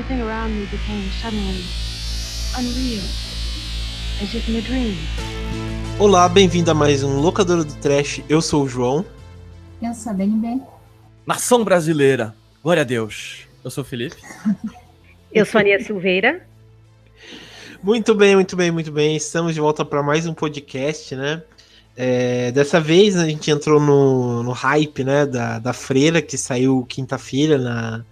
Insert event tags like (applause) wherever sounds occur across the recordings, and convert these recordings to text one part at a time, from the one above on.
everything around me became suddenly unreal, as if in a dream. Olá, bem-vindo a mais um Locadora do Trash. Eu sou o João. Eu sou a BNB. Nação brasileira, glória a Deus. Eu sou o Felipe. (laughs) Eu sou a Ania Silveira. Muito bem, muito bem, muito bem. Estamos de volta para mais um podcast, né? É, dessa vez a gente entrou no, no hype, né, da, da freira que saiu quinta-feira na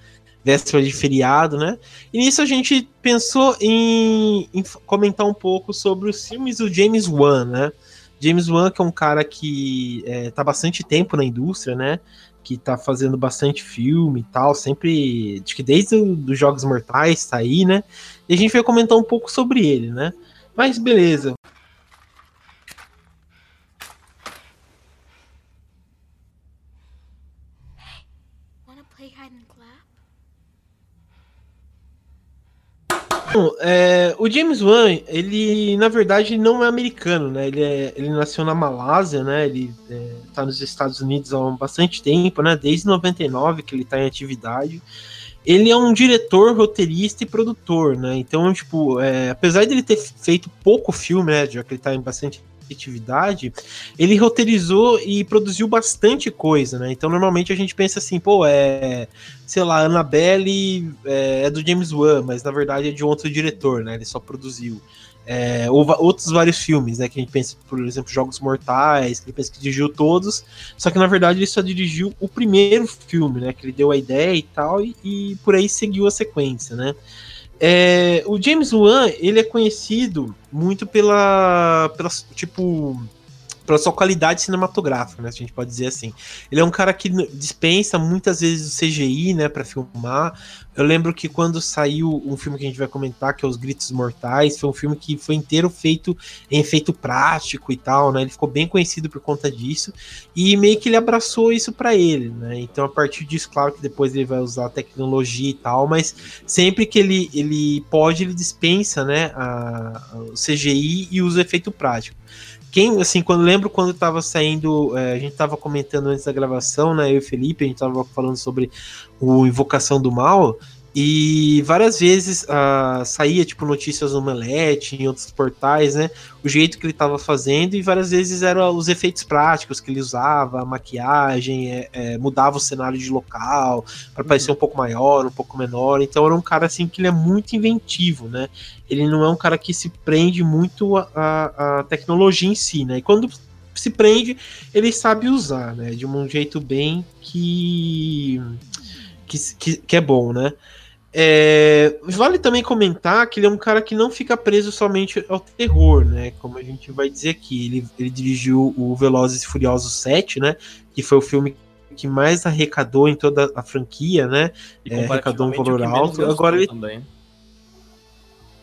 véspera de feriado, né? E nisso a gente pensou em, em, comentar um pouco sobre os filmes do James Wan, né? James Wan que é um cara que é, tá bastante tempo na indústria, né? Que tá fazendo bastante filme e tal, sempre, acho que desde os Jogos Mortais tá aí, né? E a gente vai comentar um pouco sobre ele, né? Mas beleza, Bom, é, o James Wan, ele na verdade não é americano, né? Ele, é, ele nasceu na Malásia, né? Ele é, tá nos Estados Unidos há bastante tempo, né? Desde 99 que ele tá em atividade. Ele é um diretor, roteirista e produtor, né? Então, tipo, é, apesar de ele ter feito pouco filme, né? Já que ele tá em bastante atividade, ele roteirizou e produziu bastante coisa, né? Então normalmente a gente pensa assim, pô, é, sei lá, Annabelle é, é do James Wan, mas na verdade é de outro diretor, né? Ele só produziu. É, ou outros vários filmes, né? Que a gente pensa, por exemplo, Jogos Mortais, que ele pensa que dirigiu todos, só que na verdade ele só dirigiu o primeiro filme, né? Que ele deu a ideia e tal, e, e por aí seguiu a sequência, né? É, o James Wan, ele é conhecido muito pela, pela tipo pela sua qualidade cinematográfica, né? A gente pode dizer assim. Ele é um cara que dispensa muitas vezes o CGI, né, para filmar. Eu lembro que quando saiu um filme que a gente vai comentar, que é Os Gritos Mortais, foi um filme que foi inteiro feito em efeito prático e tal, né? Ele ficou bem conhecido por conta disso e meio que ele abraçou isso para ele, né? Então a partir disso, claro que depois ele vai usar tecnologia e tal, mas sempre que ele, ele pode, ele dispensa, né, a, a, o CGI e usa efeito prático quem, assim, quando lembro quando tava saindo, é, a gente tava comentando antes da gravação, né, eu e o Felipe, a gente tava falando sobre o Invocação do Mal, e várias vezes uh, saía, tipo, notícias no Omelete, em outros portais, né? O jeito que ele estava fazendo, e várias vezes eram os efeitos práticos que ele usava, a maquiagem, é, é, mudava o cenário de local para parecer um pouco maior, um pouco menor. Então era um cara assim que ele é muito inventivo, né? Ele não é um cara que se prende muito à tecnologia em si, né? E quando se prende, ele sabe usar, né? De um jeito bem que, que, que, que é bom, né? É, vale também comentar que ele é um cara que não fica preso somente ao terror, né? Como a gente vai dizer aqui. Ele, ele dirigiu o Velozes e Furiosos 7, né? Que foi o filme que mais arrecadou em toda a franquia, né? é, arrecadou um valor alto. Agora ele também.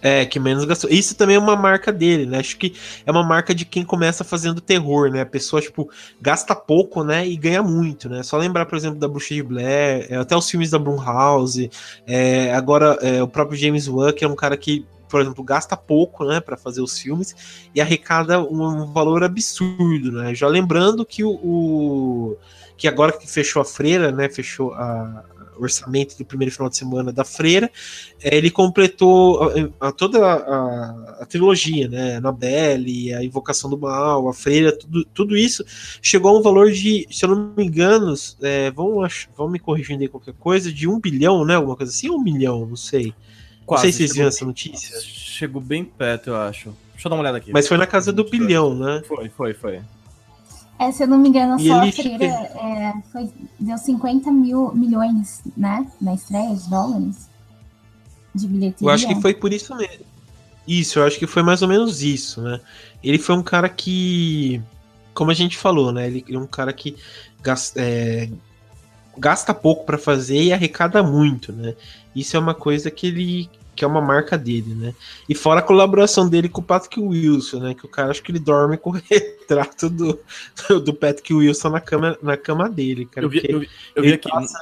É, que menos gastou. Isso também é uma marca dele, né? Acho que é uma marca de quem começa fazendo terror, né? A pessoa, tipo, gasta pouco, né? E ganha muito, né? Só lembrar, por exemplo, da Bruxa de Blair, é, até os filmes da Blumhouse, é, agora é, o próprio James Wan, que é um cara que por exemplo, gasta pouco, né, para fazer os filmes e arrecada um, valor absurdo, né? Já lembrando que o, o, que agora que fechou a freira, né, fechou a, orçamento do primeiro final de semana da Freira, é, ele completou a, a toda a, a, trilogia, né? Annabelle, a Invocação do Mal, a Freira, tudo, tudo isso chegou a um valor de, se eu não me engano, é, vão, vão me corrigindo aí qualquer coisa, de um bilhão, né? Alguma coisa assim, um milhão, não sei. Quase, não sei se vocês viram essa notícia. Chegou bem perto, eu acho. Deixa eu dar uma olhada aqui. Mas foi na casa do bilhão, né? Foi, foi, foi. É, se eu não me engano, só a freira é, foi, deu 50 mil milhões, né? Na estreia de dólares de bilheteria. Eu acho que foi por isso mesmo. Isso, eu acho que foi mais ou menos isso, né? Ele foi um cara que, como a gente falou, né? Ele é um cara que gasta, é, gasta pouco para fazer e arrecada muito, né? Isso é uma coisa que ele que é uma marca dele, né? E fora a colaboração dele com o Patrick Wilson, né? Que o cara acho que ele dorme com o (laughs) retrato do, do Patrick Wilson na cama, na cama dele, cara. Eu vi, eu vi, eu vi aqui passa...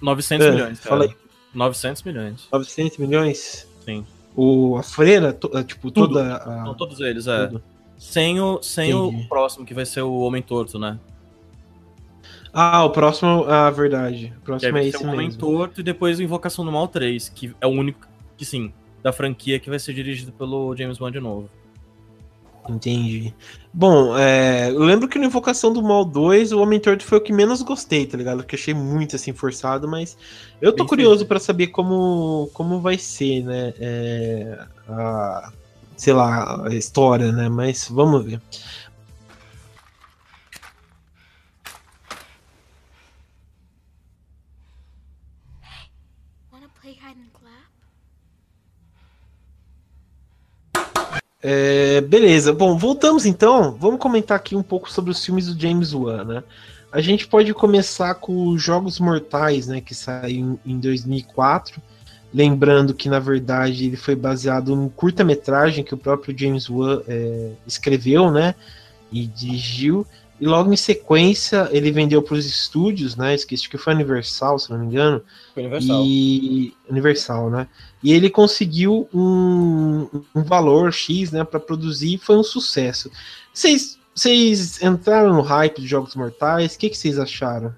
900 é, milhões, cara. Aí. 900 milhões. 900 milhões? Sim. O, a freira, to, é, tipo, Tudo. toda a... Não, todos eles, é. Tudo. Sem, o, sem o próximo, que vai ser o Homem Torto, né? Ah, o próximo, a ah, verdade. O próximo é esse o Homem Torto e depois o Invocação do Mal 3, que é o único que sim, da franquia que vai ser dirigido pelo James Bond de novo. Entendi. Bom, é, eu lembro que no Invocação do Mal 2, o Homem Torto foi o que menos gostei, tá ligado? Que achei muito assim forçado, mas eu tô Bem curioso para saber como, como vai ser, né? É, a, sei lá, a história, né? Mas vamos ver. É, beleza, bom, voltamos então. Vamos comentar aqui um pouco sobre os filmes do James Wan, né? A gente pode começar com Jogos Mortais, né, que saiu em 2004. Lembrando que, na verdade, ele foi baseado num curta-metragem que o próprio James Wan é, escreveu, né, e dirigiu. E logo em sequência ele vendeu para os estúdios, né? Esqueci que foi Universal, se não me engano. Foi Universal. E Universal, né? E ele conseguiu um, um valor X, né, para produzir, foi um sucesso. Vocês vocês entraram no hype de Jogos Mortais? O que, que vocês acharam?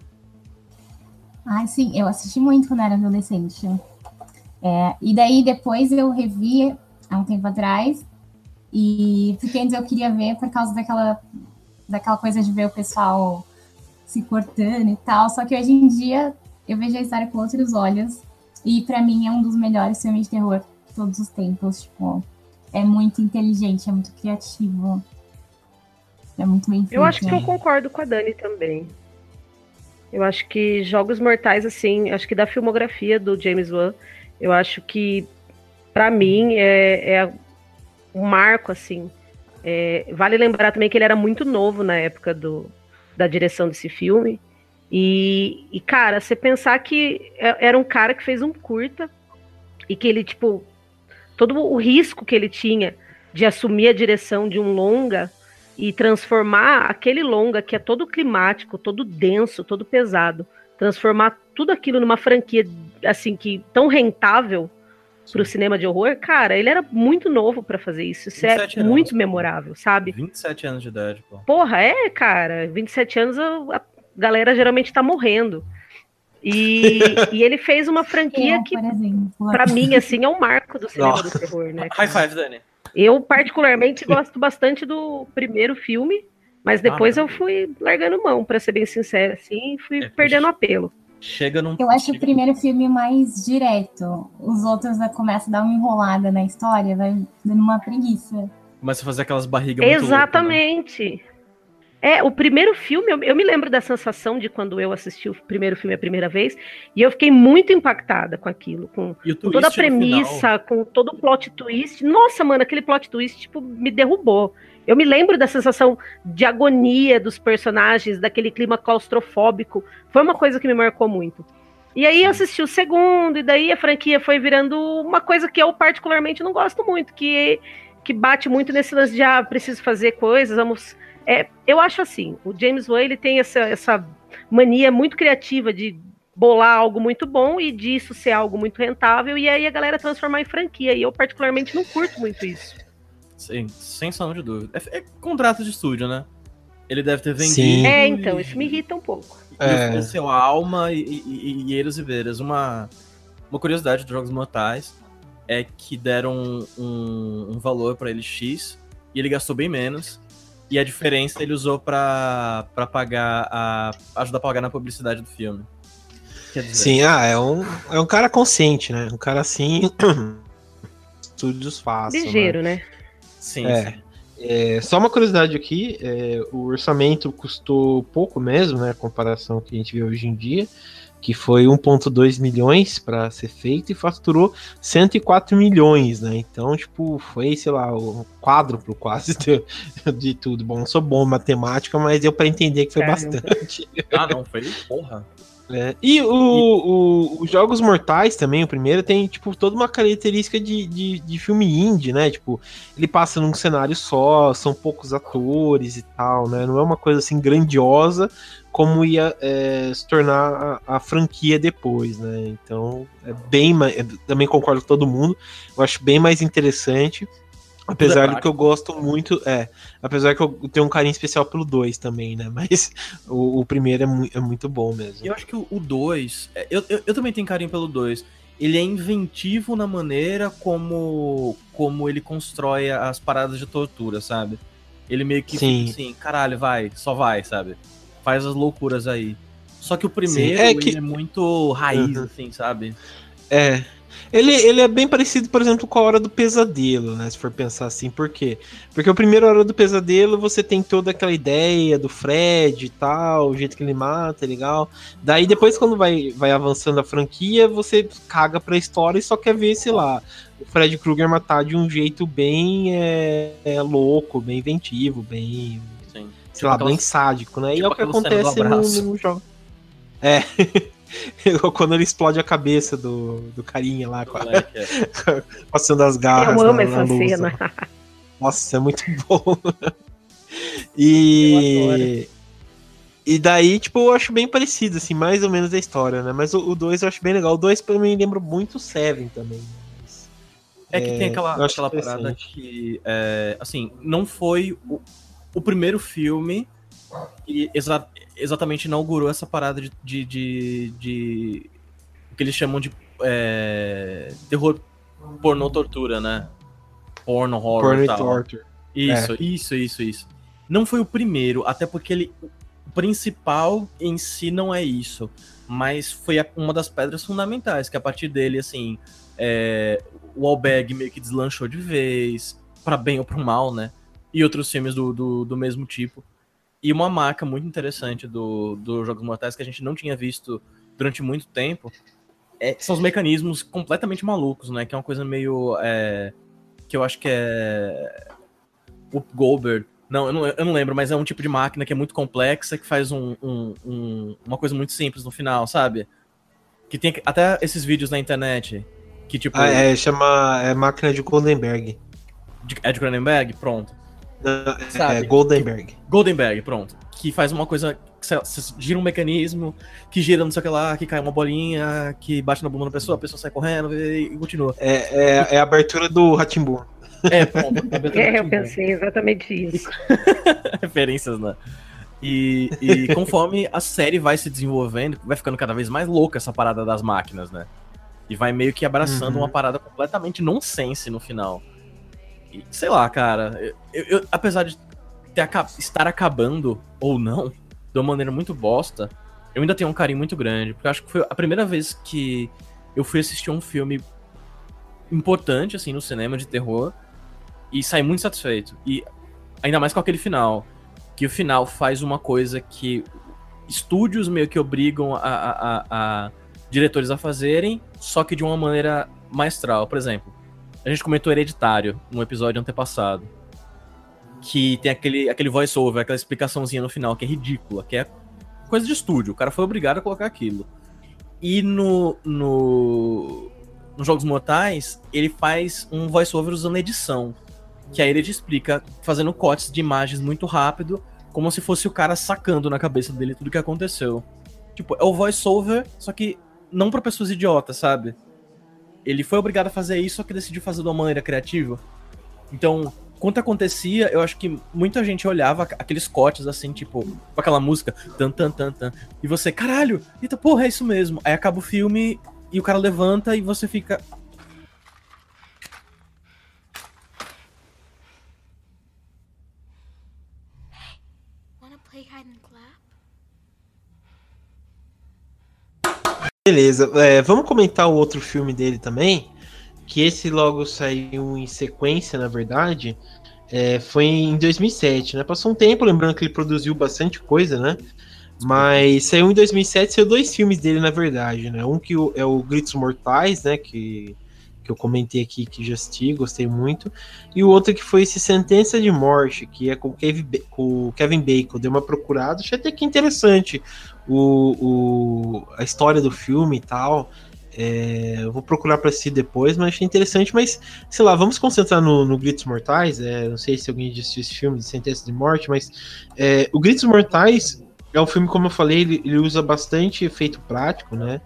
Ah, sim, eu assisti muito quando era adolescente. É, e daí depois eu revi há um tempo atrás. E porque antes eu queria ver por causa daquela daquela coisa de ver o pessoal se cortando e tal. Só que hoje em dia eu vejo a história com outros olhos. E para mim é um dos melhores filmes de terror de todos os tempos. Tipo, é muito inteligente, é muito criativo. É muito bem feito. Eu acho que eu concordo com a Dani também. Eu acho que Jogos Mortais, assim, acho que da filmografia do James Wan, eu acho que, para mim, é, é um marco, assim, é, vale lembrar também que ele era muito novo na época do, da direção desse filme. E, e, cara, você pensar que é, era um cara que fez um curta e que ele, tipo, todo o risco que ele tinha de assumir a direção de um longa e transformar aquele longa que é todo climático, todo denso, todo pesado, transformar tudo aquilo numa franquia assim que tão rentável pro cinema de horror, cara, ele era muito novo para fazer isso. Isso é anos, muito memorável, sabe? 27 anos de idade, pô. Porra, é, cara. 27 anos a galera geralmente tá morrendo. E, (laughs) e ele fez uma franquia é, que, para mim, assim, é um marco do cinema Nossa. do terror, né? High five, Dani. Eu, particularmente, gosto bastante do primeiro filme, mas depois ah, eu fui largando mão, para ser bem sincero, assim, fui é, perdendo apelo chega num. Eu acho o primeiro filme mais direto. Os outros começam a dar uma enrolada na história, vai dando uma preguiça. Começa a fazer aquelas barrigas Exatamente. Muito loucas, né? É, o primeiro filme, eu, eu, me lembro da sensação de quando eu assisti o primeiro filme a primeira vez, e eu fiquei muito impactada com aquilo, com, com toda a premissa, com todo o plot twist. Nossa, mano, aquele plot twist, tipo, me derrubou. Eu me lembro da sensação de agonia dos personagens, daquele clima claustrofóbico. Foi uma coisa que me marcou muito. E aí eu assisti o segundo, e daí a franquia foi virando uma coisa que eu particularmente não gosto muito, que, que bate muito nesse lance de, ah, preciso fazer coisas, vamos... É, eu acho assim, o James Wan, ele tem essa, essa mania muito criativa de bolar algo muito bom e disso ser algo muito rentável, e aí a galera transformar em franquia, e eu particularmente não curto muito isso. Sim, sem sombra de dúvida. É, é, contrato de estúdio, né? Ele deve ter vendido. Sim. É, então, isso me irrita um pouco. É. ofereceu a alma e, e, e, eles e veras. Uma, uma curiosidade dos Jogos Mortais é que deram um, um, um valor para ele X e ele gastou bem menos. E a diferença ele usou para pagar a. ajudar a pagar na publicidade do filme. Sim, ah, é um, é um cara consciente, né? Um cara assim. (clears throat) Estúdios fáceis. Ligeiro, né? né? Sim, é. sim. É, só uma curiosidade aqui, é, o orçamento custou pouco mesmo, né, comparação que a gente vê hoje em dia, que foi 1.2 milhões para ser feito e faturou 104 milhões, né? Então, tipo, foi, sei lá, o quádruplo quase (laughs) de, de tudo. Bom, não sou bom em matemática, mas deu para entender que foi Caramba. bastante. Ah, não, foi porra. É. E o, o, os Jogos Mortais também, o primeiro, tem, tipo, toda uma característica de, de, de, filme indie, né? Tipo, ele passa num cenário só, são poucos atores e tal, né? Não é uma coisa assim grandiosa como ia é, se tornar a, a, franquia depois, né? Então, é bem mais. Também concordo com todo mundo, eu acho bem mais interessante. Apesar do que eu gosto muito, é. Apesar que eu tenho um carinho especial pelo 2 também, né? (laughs) Mas o, o primeiro é, mu é, muito bom mesmo. Eu acho que o 2. É, eu, eu, eu, também tenho carinho pelo 2. Ele é inventivo na maneira como, como ele constrói as paradas de tortura, sabe? Ele meio que Sim. fica assim, caralho, vai, só vai, sabe? Faz as loucuras aí. Só que o primeiro, é, que... é muito raiz, uhum. assim, sabe? É. Ele, ele é bem parecido, por exemplo, com a Hora do Pesadelo, né? Se for pensar assim. Por quê? Porque o primeiro Hora do Pesadelo você tem toda aquela ideia do Fred e tal, o jeito que ele mata, é legal. Daí depois, quando vai, vai avançando a franquia, você caga pra história e só quer ver, sei lá, o Fred Krueger matar de um jeito bem é, é louco, bem inventivo, bem. Sim. Sei tipo lá, aquelas, bem sádico, né? Tipo e é o que acontece no, no jogo. É. (laughs) (laughs) Quando ele explode a cabeça do, do carinha lá, com a, é. (laughs) passando as garras. Eu amo na, essa na cena. Nossa, é muito (laughs) bom. e. E daí, tipo, eu acho bem parecido, assim, mais ou menos a história, né? Mas o 2 eu acho bem legal. O 2 pra mim lembra muito Seven também. Mas, é que é, tem aquela, aquela parada que, é, assim, não foi o, o primeiro filme que exa exatamente inaugurou essa parada de, de, de, de o que eles chamam de é, terror pornô tortura, né? Porno horror Porno e tal. torture. Isso, é. isso, isso, isso. Não foi o primeiro, até porque ele o principal em si não é isso, mas foi uma das pedras fundamentais, que a partir dele, assim, é, o Albag meio que deslanchou de vez, para bem ou para mal, né? E outros filmes do, do, do mesmo tipo. E uma marca muito interessante do, do Jogos Mortais que a gente não tinha visto durante muito tempo é, são os mecanismos completamente malucos, né? Que é uma coisa meio. É, que eu acho que é. O Goldberg. Não eu, não, eu não lembro, mas é um tipo de máquina que é muito complexa, que faz um, um, um, uma coisa muito simples no final, sabe? Que tem até esses vídeos na internet. Que tipo. Ah, é, chama. É máquina de Goldenberg. De, é de Cronenberg? Pronto. Sabe? É Goldenberg. Goldenberg, pronto. Que faz uma coisa. Você gira um mecanismo que gira não sei o que lá, que cai uma bolinha, que bate na bunda da pessoa, a pessoa sai correndo e, continua. É, é, é a abertura do Ratimbu. É, pronto. (laughs) É, eu pensei exatamente isso. (laughs) Referências, né? E, e conforme a série vai se desenvolvendo, vai ficando cada vez mais louca essa parada das máquinas, né? E vai meio que abraçando uhum. uma parada completamente nonsense no final. Sei lá, cara, eu, eu, apesar de ter, estar acabando ou não, de uma maneira muito bosta, eu ainda tenho um carinho muito grande, porque acho que foi a primeira vez que eu fui assistir um filme importante, assim, no cinema de terror, e saí muito satisfeito. E ainda mais com aquele final, que o final faz uma coisa que estúdios meio que obrigam a, a, a, a diretores a fazerem, só que de uma maneira maestral. Por exemplo, a gente comentou Hereditário no episódio antepassado. Que tem aquele, aquele voice-over, aquela explicaçãozinha no final, que é ridícula, que é coisa de estúdio. O cara foi obrigado a colocar aquilo. E no, no nos Jogos Mortais, ele faz um voice-over usando edição. Que aí ele te explica, fazendo cortes de imagens muito rápido, como se fosse o cara sacando na cabeça dele tudo que aconteceu. Tipo, é o voice-over, só que não para pessoas idiotas, sabe? Ele foi obrigado a fazer isso, só que decidiu fazer de uma maneira criativa. Então, quando acontecia, eu acho que muita gente olhava aqueles cortes assim, tipo, com aquela música, tan tan tan tan, e você, caralho, eita porra, é isso mesmo. Aí acaba o filme e o cara levanta e você fica. Beleza, é, vamos comentar o outro filme dele também, que esse logo saiu em sequência, na verdade, é, foi em 2007, né? Passou um tempo, lembrando que ele produziu bastante coisa, né? Mas saiu em 2007, saiu dois filmes dele, na verdade, né? Um que é o Gritos Mortais, né? Que, que eu comentei aqui, que já assisti, gostei muito. E o outro que foi esse Sentença de Morte, que é com o Kevin, Bacon. Deu uma procurada, achei até que interessante o, o, a história do filme e tal. É, eu vou procurar para assistir depois, mas achei interessante. Mas, sei lá, vamos concentrar no, no Gritos Mortais. É, não sei se alguém já assistiu esse filme de Sentença de Morte, mas é, o Gritos Mortais é um filme, como eu falei, ele, ele usa bastante efeito prático, né?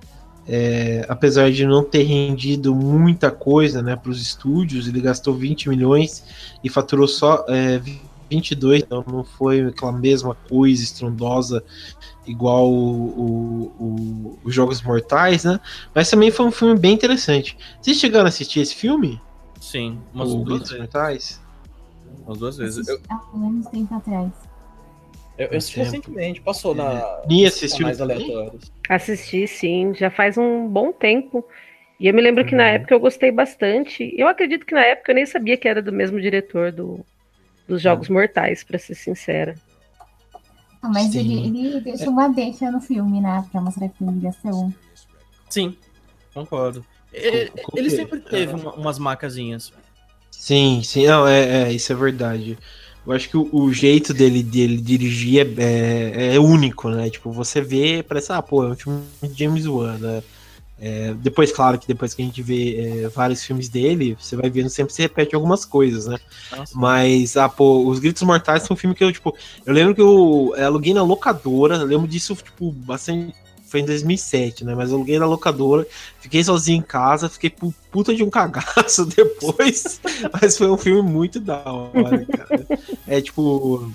É, apesar de não ter rendido muita coisa né, para os estúdios, ele gastou 20 milhões e faturou só é, 22, então não foi aquela mesma coisa estrondosa igual os Jogos Mortais, né? Mas também foi um filme bem interessante. Vocês chegaram a assistir esse filme? Sim, umas o duas Gritos vezes. Mortais? Umas duas vezes. Eu, Há menos tempo atrás. Eu, eu assisti recentemente, passou na. Nia nos assistiu também? aleatórios. Assisti, sim, já faz um bom tempo. E eu me lembro que na Uhum. época eu gostei bastante. Eu acredito que na época eu nem sabia que era do mesmo diretor do, dos Jogos Mortais, pra ser sincera. Ah, mas ele, ele deixa uma deixa no filme, né? Pra mostrar que tem ligação. Sim, concordo. Ele, ele sempre teve uma- umas macazinhas. Sim, sim, não, é, é, isso é verdade. Eu acho que o, o jeito dele, dele dirigir é, é, é único, né? Tipo, você vê, parece, ah, pô, é um filme de James Wan, né? É, depois, claro que depois que a gente vê é, vários filmes dele, você vai vendo sempre se repete algumas coisas, né? Nossa. Mas, ah, pô, Os Gritos Mortais foi um filme que eu, tipo, eu lembro que eu é, aluguei na locadora, eu lembro disso, tipo, bastante. Foi em 2007, né? Mas eu aluguei na locadora, fiquei sozinho em casa, fiquei pu- puta de um (laughs) cagaço depois. mas foi um filme muito da hora, cara. É tipo.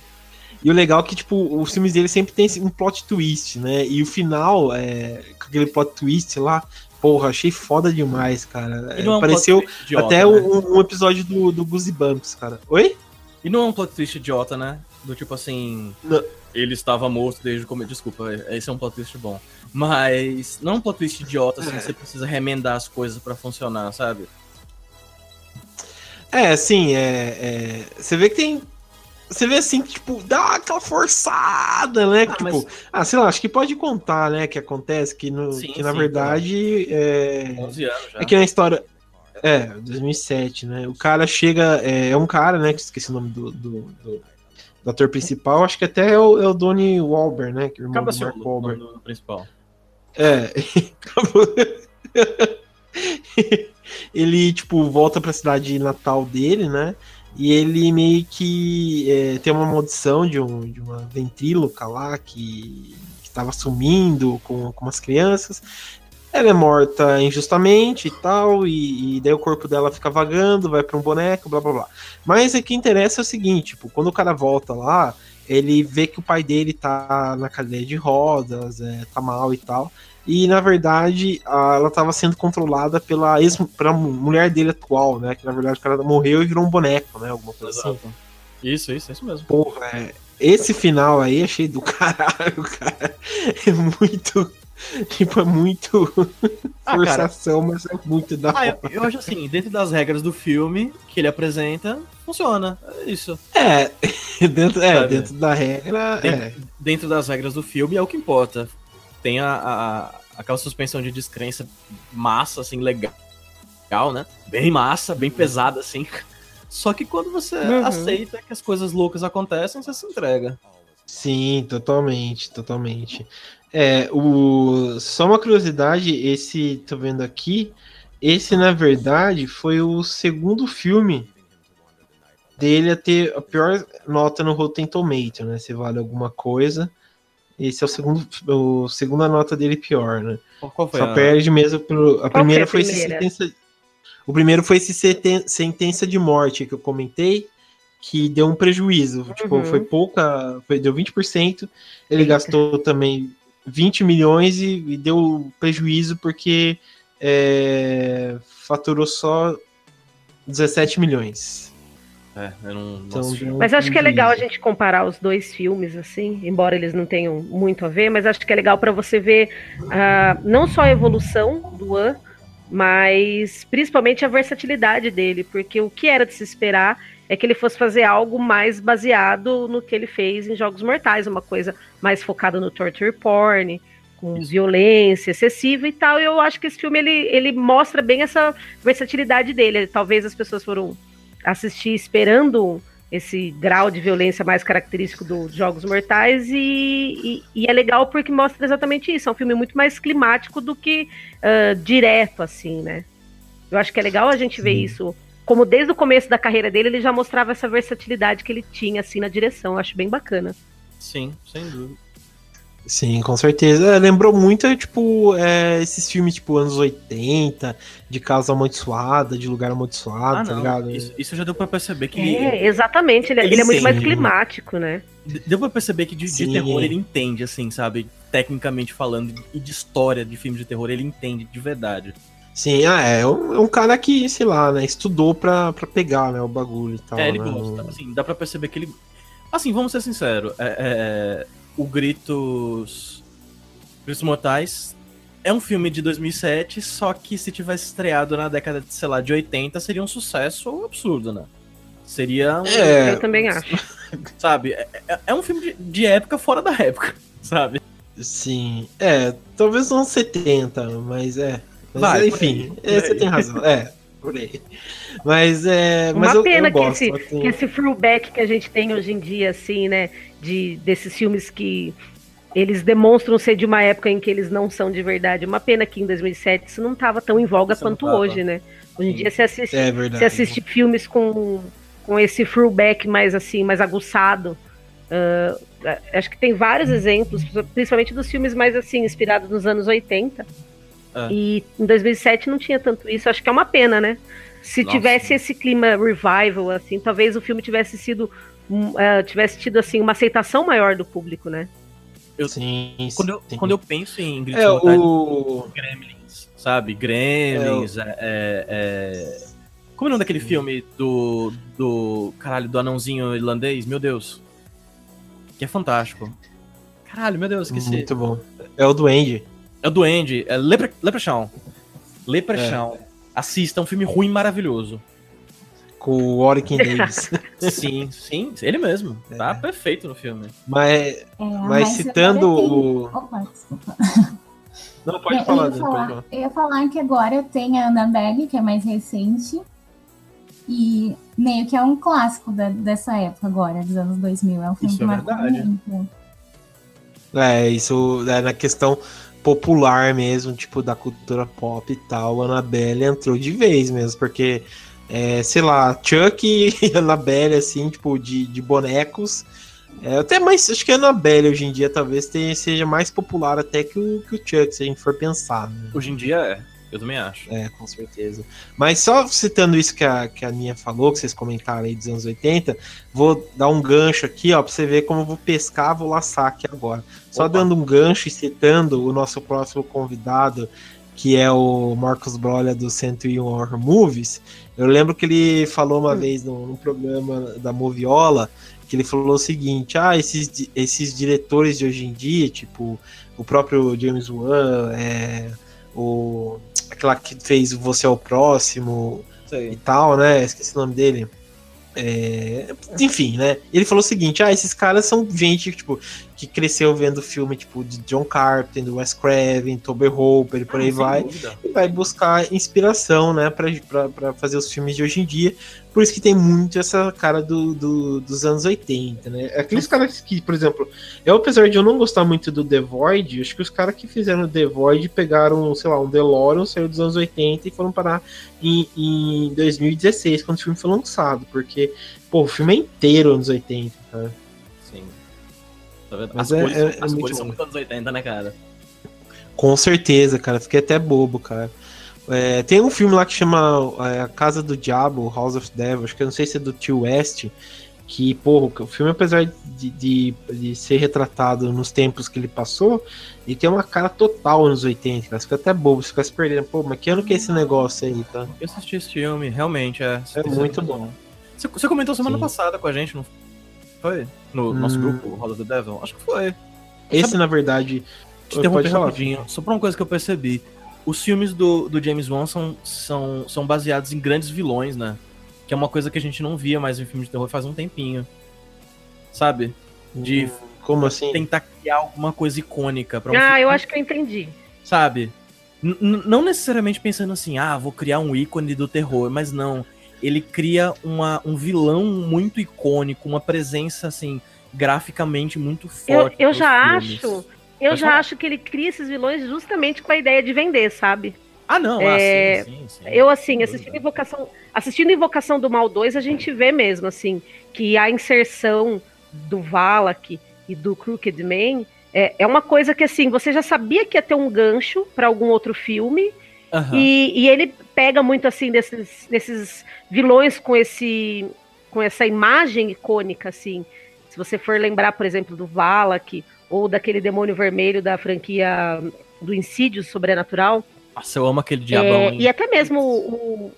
E o legal é que, tipo, os filmes dele sempre tem um plot twist, né? E o final, é, com aquele plot twist lá, porra, achei foda demais, cara. É um Pareceu idiota, até né? um, um episódio do, do Goosey Bumps, cara. Oi? E não é um plot twist idiota, né? Do tipo assim. Não. Ele estava morto desde o começo. Desculpa, esse é um plot twist bom. Mas não é um plot twist idiota, assim, É. você precisa remendar as coisas pra funcionar, sabe? É, assim, é, é, Você vê que tem. Você vê assim, que, tipo, dá aquela forçada, né? Ah, tipo, mas- ah, sei lá, acho que pode contar, né? Que acontece, que, no, Sim, que na sim, verdade. É, 11 anos já. é que na história. É, 2007, né? O cara chega. É, é um cara, né? Que esqueci o nome do, do, do- do ator principal. Acho que até é o, é o Donnie Wahlberg, né? Que é o irmão Acaba do Mark o Wahlberg. principal. É. (laughs) ele, tipo, volta pra cidade natal dele, né? E ele meio que é, tem uma maldição de, um, de uma ventríloca lá que, que tava sumindo com, com umas crianças. Ela é morta injustamente e tal, e, e daí o corpo dela fica vagando, vai pra um boneco, blá blá blá. Mas o que interessa é o seguinte, tipo, quando o cara volta lá, ele vê que o pai dele tá na cadeia de rodas, é, tá mal e tal. E na verdade, a- ela tava sendo controlada pela ex pela mulher dele atual, né? Que na verdade o cara morreu e virou um boneco, né? Alguma coisa assim. Isso, isso, é isso mesmo. Porra, é, esse final aí achei do caralho, (laughs) cara. É muito. (laughs) Tipo, é muito Ah, cara. forçação, mas é muito da Ah, eu, eu acho assim, dentro das regras do filme que ele apresenta, funciona. É isso. É, (laughs) dentro, é, Sabe? dentro da regra. É. Dentro, dentro das regras do filme é o que importa. Tem a, a- aquela suspensão de descrença massa, assim, legal, legal, né? Bem massa, bem pesada, assim. (laughs) Só que quando você Uhum. aceita que as coisas loucas acontecem, você se entrega. Sim, totalmente, totalmente. É, o... Só uma curiosidade, esse, tô vendo aqui, esse na verdade foi o segundo filme dele a ter a pior nota no Rotten Tomato, né? Se vale alguma coisa. Esse é o segundo, o segunda nota dele pior, né? Qual- Qual foi Só a... perde mesmo pelo. A foi primeira a foi esse primeira? sentença. O primeiro foi esse seten- sentença de morte que eu comentei, que deu um prejuízo. Tipo, Uhum. foi pouca. Foi, deu 20%. Ele Eita. gastou também 20 milhões e, e deu prejuízo porque é, faturou só 17 milhões. É, não, Então, um Mas acho que é legal a gente comparar os dois filmes, assim, embora eles não tenham muito a ver, mas acho que é legal para você ver ah, não só a evolução do An, mas principalmente a versatilidade dele, porque o que era de se esperar é que ele fosse fazer algo mais baseado no que ele fez em Jogos Mortais, uma coisa mais focada no torture porn, com violência excessiva e tal. E eu acho que esse filme ele, ele mostra bem essa versatilidade dele. Talvez as pessoas foram assistir esperando esse grau de violência mais característico dos Jogos Mortais e, e- e é legal porque mostra exatamente isso. É um filme muito mais climático do que ah, direto, assim, né? Eu acho que é legal a gente ver Sim. isso. Como desde o começo da carreira dele, ele já mostrava essa versatilidade que ele tinha, assim, na direção. Eu acho bem bacana. Sim, sem dúvida. Sim, com certeza. É, lembrou muito, tipo, é, esses filmes, tipo, anos 80, de casa amaldiçoada, de lugar amaldiçoado, Ah, tá ligado? Isso, isso já deu pra perceber que. É, exatamente. Ele, Ele ele é muito mais climático, né? Deu pra perceber que de, de terror ele entende, assim, sabe? Tecnicamente falando, e de história de filmes de terror, ele entende de verdade. Sim, ah, é, é um, é um cara que, sei lá, né, estudou pra, pra pegar, né, o bagulho e tal. é, ele né, gosta. Assim, dá pra perceber que ele. Assim, vamos ser sinceros. É, é, o Gritos. Gritos Mortais é um filme de 2007, só que se tivesse estreado na década, de, sei lá, de 80, seria um sucesso absurdo, né? Seria um. É, Eu também acho. (laughs) Sabe? É, é- é um filme de, de época fora da época, (laughs) sabe? sim. É, talvez uns 70, mas é. Mas, Vai, por enfim, aí, por é, você tem razão. É, por aí. Mas é. Uma mas eu, pena eu que gosto, esse- assim. Que esse throwback que a gente tem hoje em dia, assim, né? De, desses filmes que eles demonstram ser de uma época em que eles não são de verdade. Uma pena que em 2007 isso não estava tão em voga Isso quanto hoje, né? Hoje em dia você assiste, É verdade. você assiste filmes com, com esse throwback mais assim, mais aguçado. Ah, acho que tem vários exemplos, principalmente dos filmes mais assim, inspirados nos anos 80. É. E em 2007 não tinha tanto isso. Acho que é uma pena, né? Se Nossa. tivesse esse clima revival, assim, talvez o filme tivesse sido. ah, tivesse tido assim uma aceitação maior do público, né? Eu- Sim, Quando eu, sim. quando eu penso em Gritos É, o. Gremlins, sabe? Gremlins, é, é- é- Como é o nome daquele filme do. do. Caralho, do anãozinho irlandês? Meu Deus. Que é fantástico. Caralho, meu Deus, esqueci. Muito bom. É o Duende. É o Duende, é Lepre... Leprechaun. Leprechaun. Assista, é um filme ruim maravilhoso. Com o Orikin Davis. (laughs) Sim, sim, ele mesmo. Tá É. perfeito no filme. mas, É, mas citando agora tem- o. Opa, desculpa. Não, pode Eu- falar, eu, ia falar, fala. eu ia falar que agora tem a Annabelle, que é mais recente. E meio que é um clássico da- dessa época agora, dos anos 2000. É um filme Isso que é verdade. muito. É, isso é na questão popular mesmo, tipo, da cultura pop e tal. Annabelle entrou de vez mesmo, porque, é, sei lá, Chuck e (laughs) Annabelle, assim, tipo, de, de bonecos. É, até mais, acho que a Annabelle hoje em dia talvez tenha, seja mais popular até que o, que o Chuck, se a gente for pensar. Né? Hoje em dia é, eu também acho. É, com certeza. Mas só citando isso que a, que a Ninha falou, que vocês comentaram aí dos anos 80, vou dar um gancho aqui, ó, pra você ver como eu vou pescar, vou laçar aqui agora. Só Opa. dando um gancho e citando o nosso próximo convidado, que é o Marcos Brolha do 101 Horror Movies. Eu lembro que ele falou uma vez no, no programa da Moviola, que ele falou o seguinte, ah, esses, esses diretores de hoje em dia, tipo, o próprio James Wan, é, o aquela que fez Você é o Próximo e tal, né? Esqueci o nome dele. É, enfim, né? Ele falou o seguinte: ah, esses caras são gente tipo, que cresceu vendo filme tipo de John Carpenter, do Wes Craven, Toby Hooper por aí Sem vai dúvida. e vai buscar inspiração, né, pra fazer os filmes de hoje em dia. Por isso que tem muito essa cara do, do- dos anos 80, né? Aqueles caras que, por exemplo, eu apesar de eu não gostar muito do The Void, acho que os caras que fizeram The Void pegaram, sei lá, um DeLorean, saiu dos anos 80 e foram parar em, em 2016, quando o filme foi lançado, porque, pô, o filme é inteiro anos 80, cara. Sim. Tá vendo? Mas As é- cores, é- é as muito cores são bom. muito anos 80, né, cara? Com certeza, cara. Fiquei até bobo, cara. É, tem um filme lá que chama é, A Casa do Diabo, House of Devil, acho que eu não sei se é do Tio West, que, porra, o filme, apesar de, de, de ser retratado nos tempos que ele passou, ele tem uma cara total nos 80, cara. Você fica até bobo, você fica se perdendo. Pô, mas que ano que é esse negócio aí, tá? Eu assisti esse filme, realmente, é. É muito bom. Você, você comentou semana Sim. passada com a gente, não foi? No nosso Hum. grupo, Hall of the Devil? Acho que foi. Esse, na verdade. Te interromper rapidinho, só por uma coisa que eu percebi. Os filmes do, do James Wan são, são, são baseados em grandes vilões, né? Que é uma coisa que a gente não via mais em filme de terror faz um tempinho. Sabe? De Como assim? tentar criar alguma coisa icônica pra um Ah, filme, eu acho que eu entendi. sabe? N- não necessariamente pensando assim, ah, vou criar um ícone do terror, mas não. Ele cria uma, um vilão muito icônico, uma presença, assim, graficamente muito Eu, forte. eu nos já filmes. acho. Eu Pode já falar. acho que ele cria esses vilões justamente com a ideia de vender, sabe? Ah, não, É, ah, sim, sim, sim. Eu, assim, assistindo. Invocação, assistindo Invocação do Mal 2, a gente vê mesmo, assim, que a inserção do Valak e do Crooked Man é, é uma coisa que assim, você já sabia que ia ter um gancho para algum outro filme, e, e ele pega muito assim desses, desses vilões com esse com essa imagem icônica assim. Se você for lembrar, por exemplo, do Valak ou daquele demônio vermelho da franquia do Insídio Sobrenatural, Nossa, eu amo aquele diabão. é, e até mesmo o, o-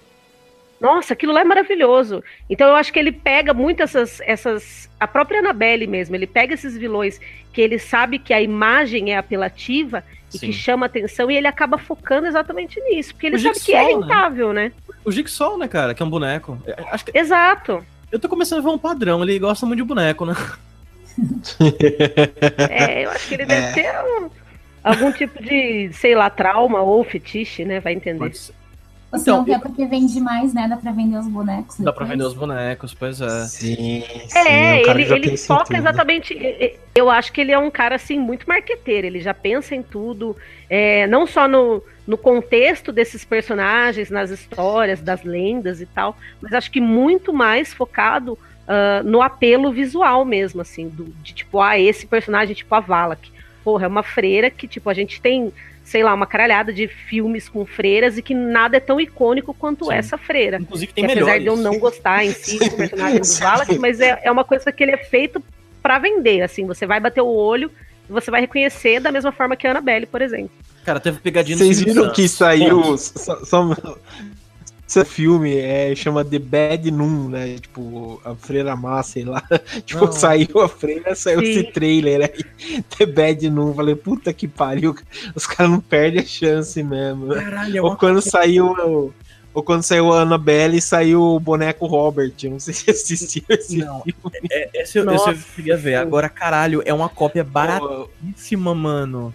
Nossa, aquilo lá é maravilhoso. Então eu acho que ele pega muito essas. essas a própria Annabelle mesmo, ele pega esses vilões que ele sabe que a imagem é apelativa e Sim. que chama atenção, e ele acaba focando exatamente nisso, porque ele O sabe que é Jigsaw, né? rentável, né? O Jigsaw, né, cara? Que é um boneco. É, que Exato. eu tô começando a ver um padrão. Ele gosta muito de boneco, né? (laughs) (laughs) É, eu acho que ele deve ter um- algum tipo de, sei lá, trauma ou fetiche, né? Vai entender. Pode ser. Ou Então, não quer porque vende mais, né? Dá pra vender os bonecos. Dá pra depois. vender os bonecos, pois é. Sim, sim. É, um cara ele, ele pensa em foca tudo. exatamente. Eu acho que ele é um cara assim muito marqueteiro. Ele já pensa em tudo, é, não só no, no contexto desses personagens, nas histórias, das lendas e tal, mas acho que muito mais focado ah, no apelo visual mesmo, assim, do, de tipo, ah, esse personagem, tipo a Valak. Porra, é uma freira que, tipo, a gente tem, sei lá, uma caralhada de filmes com freiras e que nada é tão icônico quanto Sim. essa freira. Inclusive tem Que apesar melhores. de eu não gostar em si do (laughs) personagem do Valak, mas é, é uma coisa que ele é feito pra vender, assim, você vai bater o olho e você vai reconhecer da mesma forma que a Annabelle, por exemplo. Cara, teve pegadinha no Vocês viram que saiu. Só, só- esse filme é, chama The Bad Noon, né? Tipo, a freira má, sei lá. (laughs) Tipo, Não. saiu a freira, saiu Sim. esse trailer aí. (laughs) The Bad Noon. Falei, puta que pariu. (laughs) Os caras não perdem a chance mesmo. Caralho, é Ou quando saiu. Ou quando saiu a Annabelle, saiu o boneco Robert. Eu não sei se assistiram esse Não, filme. É, esse, eu- esse eu queria ver. Agora, caralho, é uma cópia baratíssima, mano.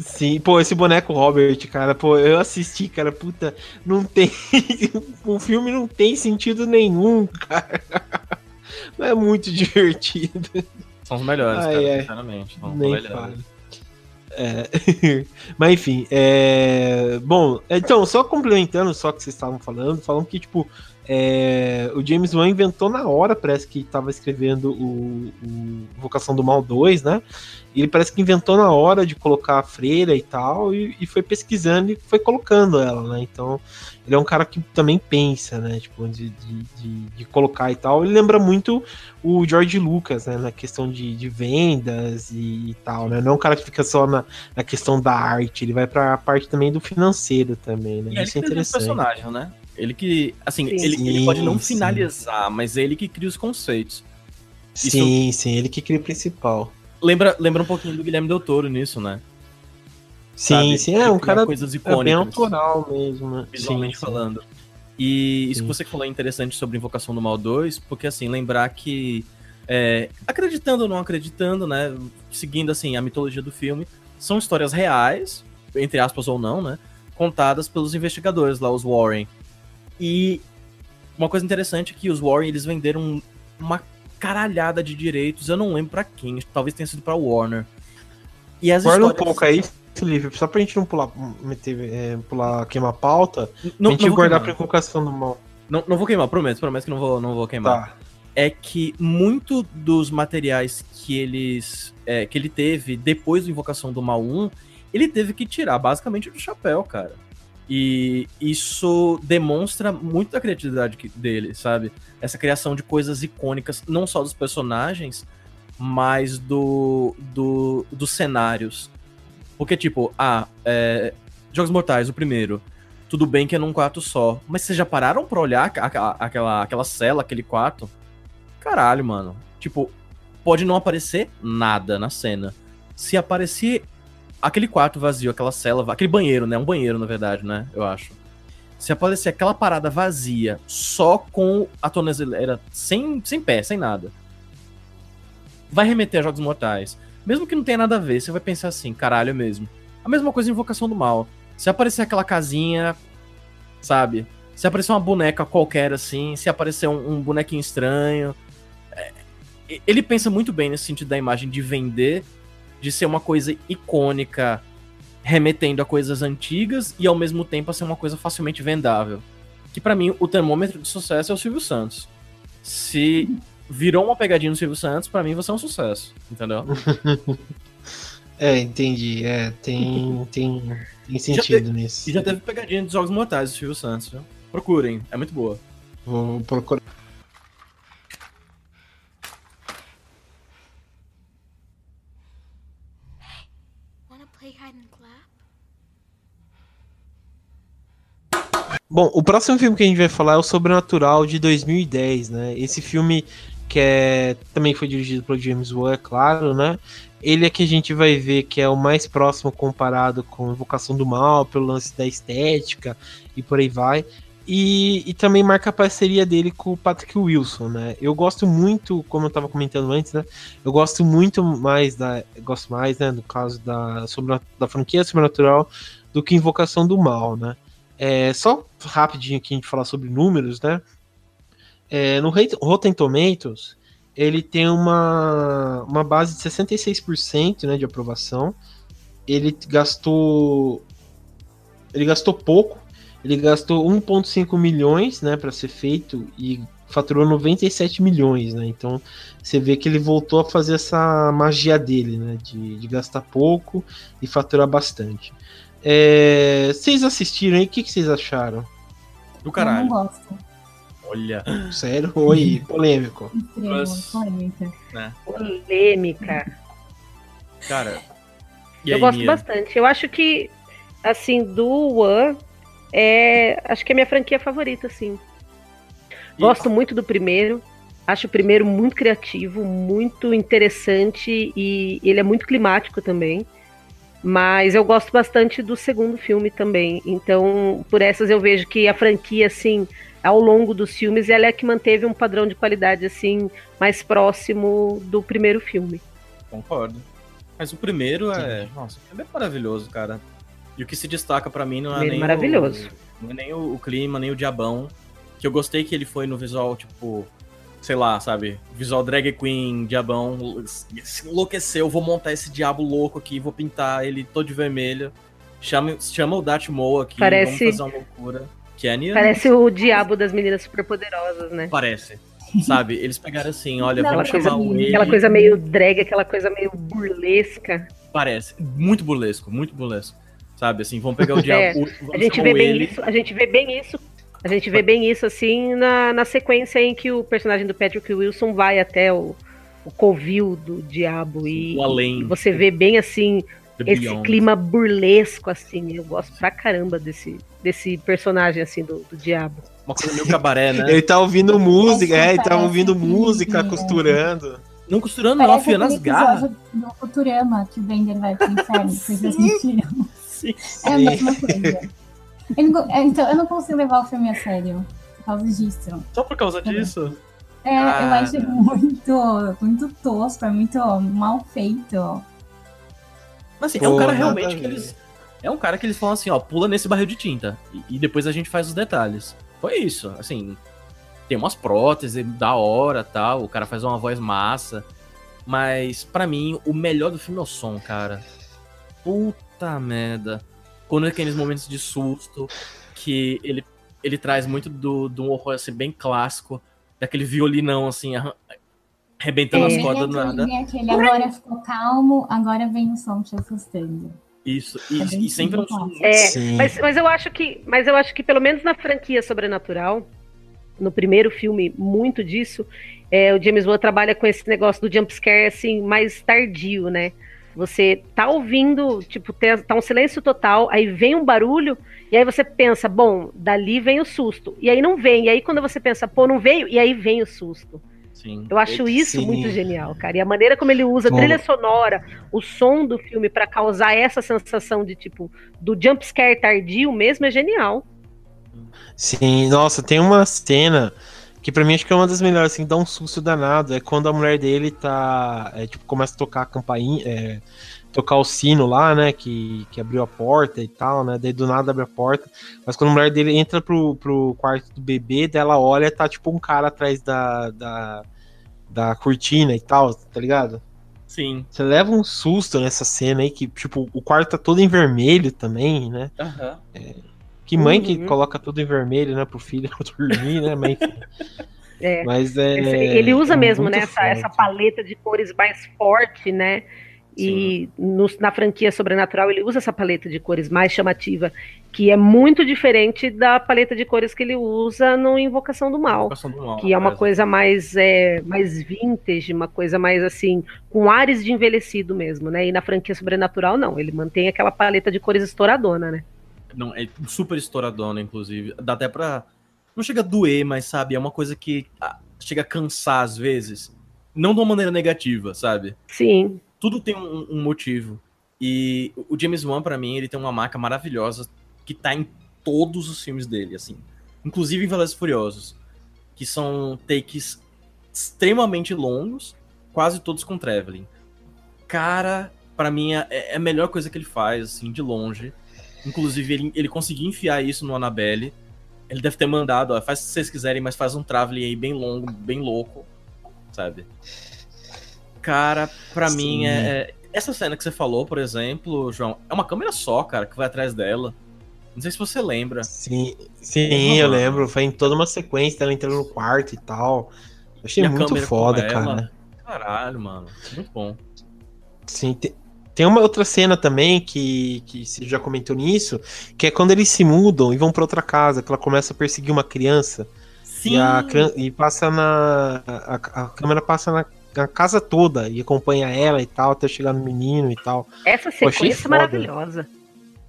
Sim, pô, esse boneco Robert, cara, pô, eu assisti, cara, puta, não tem. (laughs) o filme não tem sentido nenhum, cara. (laughs) Mas é muito divertido. São os melhores, Ai, cara, ai. sinceramente. São os Nem melhores. É, (laughs) Mas enfim, é... bom, então, só complementando só o que vocês estavam falando, falando que, tipo, é, o James Wan inventou na hora, parece que estava escrevendo o, o Vocação do Mal 2, né? E ele parece que inventou na hora de colocar a freira e tal, e, e foi pesquisando e foi colocando ela, né? Então, ele é um cara que também pensa, né? Tipo, de, de, de, de colocar e tal. Ele lembra muito o George Lucas, né? Na questão de, de vendas e, e tal, né? Não é um cara que fica só na, na questão da arte, ele vai pra parte também do financeiro também, né? E Isso é interessante. personagens, né? Ele que, assim, Sim. ele, ele pode não Sim, finalizar, mas é ele que cria os conceitos. Sim, sim, ele que cria o principal. Lembra, lembra um pouquinho do Guilherme Del Toro nisso, né? Sim, Sabe? sim, Ele é um cara coisas é icônicas. bem autoral mesmo, né? visualmente Sim, sim. falando. E isso Sim. que você falou é interessante sobre Invocação do Mal 2, porque assim, lembrar que, é, acreditando ou não acreditando, né, seguindo assim a mitologia do filme, são histórias reais, entre aspas ou não, né, contadas pelos investigadores lá, os Warren. E uma coisa interessante é que os Warren, eles venderam uma caralhada de direitos, eu não lembro pra quem, talvez tenha sido pra Warner. E as Guarda um pouco aí, Felipe, só pra gente não pular, meter, é, pular queimar pauta, Não, a gente não guardar pra queimar. invocação do mal. Não, não vou queimar, prometo, prometo que não vou, não vou queimar. Tá. é que muito dos materiais que eles é, que ele teve depois do Invocação do Mal 1, ele teve que tirar basicamente do chapéu, cara. E isso demonstra muito da criatividade dele, sabe? Essa criação de coisas icônicas, não só dos personagens, mas do, do dos cenários. Porque, tipo, ah, é, Jogos Mortais, o primeiro. Tudo bem que é num quarto só. Mas vocês já pararam pra olhar aquela, aquela cela, aquele quarto? Caralho, mano. Tipo, pode não aparecer nada na cena. Se aparecer aquele quarto vazio, aquela cela, aquele banheiro, né? Um banheiro, na verdade, né? Eu acho. Se aparecer aquela parada vazia, só com a tornozeleira, sem, sem pé, sem nada, vai remeter a Jogos Mortais. Mesmo que não tenha nada a ver, você vai pensar assim, caralho é mesmo. A mesma coisa em Invocação do Mal. Se aparecer aquela casinha, sabe? Se aparecer uma boneca qualquer assim, se aparecer um, um bonequinho estranho. é, ele pensa muito bem nesse sentido da imagem de vender, de ser uma coisa icônica, remetendo a coisas antigas e ao mesmo tempo a ser uma coisa facilmente vendável. Que pra mim o termômetro de sucesso é o Silvio Santos. Se virou uma pegadinha no Silvio Santos, pra mim você é um sucesso, entendeu? (laughs) É, entendi. É, tem, tem, tem sentido nisso. E já teve pegadinha de Jogos Mortais do Silvio Santos, viu? Procurem, é muito boa. Vou procurar. Bom, o próximo filme que a gente vai falar é o Sobrenatural de 2010, né? Esse filme que é, também foi dirigido pelo James Wan, é claro, né? Ele é que a gente vai ver que é o mais próximo comparado com Invocação do Mal, pelo lance da estética e por aí vai. E, e também marca a parceria dele com o Patrick Wilson, né? Eu gosto muito, como eu tava comentando antes, né? Eu gosto muito mais da. Gosto mais, né? No caso da, da franquia Sobrenatural do que Invocação do Mal, né? É, só rapidinho aqui a gente falar sobre números, né? É, no Rotten Tomatoes, ele tem uma, uma base de 66% né, de aprovação. Ele gastou. Ele gastou pouco. Ele gastou 1,5 milhões né, para ser feito e faturou 97 milhões. Né? Então você vê que ele voltou a fazer essa magia dele, né? De, de gastar pouco e faturar bastante. É, vocês assistiram aí? O que, que vocês acharam? Do Eu caralho. não gosto. Olha. Sério? Oi, (laughs) polêmico. Extremo, Mas- polêmica. Polêmica. Cara. E eu aí, gosto Mia? bastante. Eu acho que, assim, do One, é, acho que é minha franquia favorita, assim. E- Gosto muito do primeiro. Acho o primeiro muito criativo, muito interessante e ele é muito climático também. Mas eu gosto bastante do segundo filme também. Então, por essas eu vejo que a franquia, assim, ao longo dos filmes, ela é a que manteve um padrão de qualidade, assim, mais próximo do primeiro filme. Concordo. Mas o primeiro é. Nossa, o filme é maravilhoso, cara. E o que se destaca pra mim não é nem. maravilhoso. O, não é nem o, o clima, nem o diabão. Que eu gostei que ele foi no visual, tipo. Sei lá, sabe? Visual drag queen, diabão. Se enlouqueceu, vou montar esse diabo louco aqui, vou pintar ele todo de vermelho. Chama, chama o Maul aqui, Parece- vamos fazer uma loucura. Kenya? Parece o diabo das meninas superpoderosas, né? Parece. Sabe? Eles pegaram assim, olha, Não, vamos aquela coisa- chamar o ele. Aquela coisa meio drag, aquela coisa meio burlesca. Parece. Muito burlesco, muito burlesco. Sabe, assim, vamos pegar o diabo. É, A gente chamar vê bem ele. isso, a gente vê bem isso. A gente vê bem isso assim na, na sequência em que o personagem do Patrick Wilson vai até o, o covil do diabo e, O além. e você vê bem assim The esse Beyond. clima burlesco assim. Eu gosto pra caramba desse, desse personagem assim do, do diabo. Uma coisa meio cabaré, né? Ele tá ouvindo música, é, ele tá ouvindo música, é. costurando. Não costurando, não, afiando as garras. do Futurama que o Bender vai pro inferno, vocês (laughs) assistiram. Sim. É a mesma coisa. Eu não é, então, eu não consigo levar o filme a sério por causa disso. Só por causa disso. É, eu Ah. acho muito, muito tosco, é muito mal feito. Mas assim, Pô, é um cara realmente que eles. É um cara que eles falam assim, ó, pula nesse barril de tinta. E, e depois a gente faz os detalhes. Foi isso, assim. Tem umas próteses da hora tal. O cara faz uma voz massa. Mas, pra mim, o melhor do filme é o som, cara. Puta merda. Quando é aqueles momentos de susto, que ele, ele traz muito do, do horror assim, bem clássico, daquele violinão assim, arrebentando as Vem cordas do É, nada. vem aquele, agora ficou calmo, agora vem o som te assustando. Isso, É bem e, e sempre um som É. Mas, mas eu acho que, mas eu acho que pelo menos na franquia Sobrenatural, no primeiro filme, muito disso, é, o James Wan trabalha com esse negócio do jump scare assim mais tardio, né? Você tá ouvindo, tipo, tá um silêncio total, aí vem um barulho, e aí você pensa, bom, dali vem o susto. E aí não vem. E aí quando você pensa, pô, não veio, e aí vem o susto. Sim. Eu acho isso Sim. muito genial, cara. E a maneira como ele usa a trilha sonora, o som do filme pra causar essa sensação de tipo do jump scare tardio mesmo é genial. Sim, nossa, tem uma cena que pra mim acho que é uma das melhores, assim, dá um susto danado. É quando a mulher dele tá. é, tipo, começa a tocar a campainha. é, tocar o sino lá, né? Que, que abriu a porta e tal, né? Daí do nada abre a porta. Mas quando a mulher dele entra pro, pro quarto do bebê, dela olha, tá tipo um cara atrás da, da, da cortina e tal, tá ligado? Sim. Você leva um susto nessa cena aí, que, tipo, o quarto tá todo em vermelho também, né? Aham. Que mãe que Uhum. coloca tudo em vermelho, né, pro filho (laughs) dormir, né? Mas. É. Mas é. Ele usa é mesmo, né, essa, essa paleta de cores mais forte, né? E no- na franquia Sobrenatural ele usa essa paleta de cores mais chamativa, que é muito diferente da paleta de cores que ele usa no Invocação do Mal. Invocação do Mal, Que é uma né? coisa mais, é, mais vintage, uma coisa mais assim, com ares de envelhecido mesmo, né? E na franquia Sobrenatural, não. Ele mantém aquela paleta de cores estouradona, né? Não, é super estouradona, inclusive. Dá até pra. Não chega a doer, mas sabe? É uma coisa que ah, chega a cansar às vezes. Não de uma maneira negativa, sabe? Sim. Tudo tem um, um motivo. E o James Wan, pra mim, ele tem uma marca maravilhosa que tá em todos os filmes dele, assim. Inclusive em Velozes Furiosos. Que são takes extremamente longos, quase todos com traveling. Cara, pra mim, é é a melhor coisa que ele faz, assim, de longe. Inclusive, ele, ele conseguiu enfiar isso no Annabelle. Ele deve ter mandado, ó, faz se vocês quiserem, mas faz um traveling aí bem longo, bem louco, sabe? Cara, pra Sim. mim, é, é- essa cena que você falou, por exemplo, João, é uma câmera só, cara, que vai atrás dela. Não sei se você lembra. Sim, sim, eu lembro. Foi em toda uma sequência, ela entrando no quarto e tal. Achei E muito foda, cara. Caralho, mano. Muito bom. Sim, te- tem uma outra cena também que, que você já comentou nisso, que é quando eles se mudam e vão pra outra casa, que ela começa a perseguir uma criança Sim. e, a, e passa na. A, a câmera passa na, na casa toda e acompanha ela e tal, até chegar no menino e tal. Essa achei sequência é maravilhosa.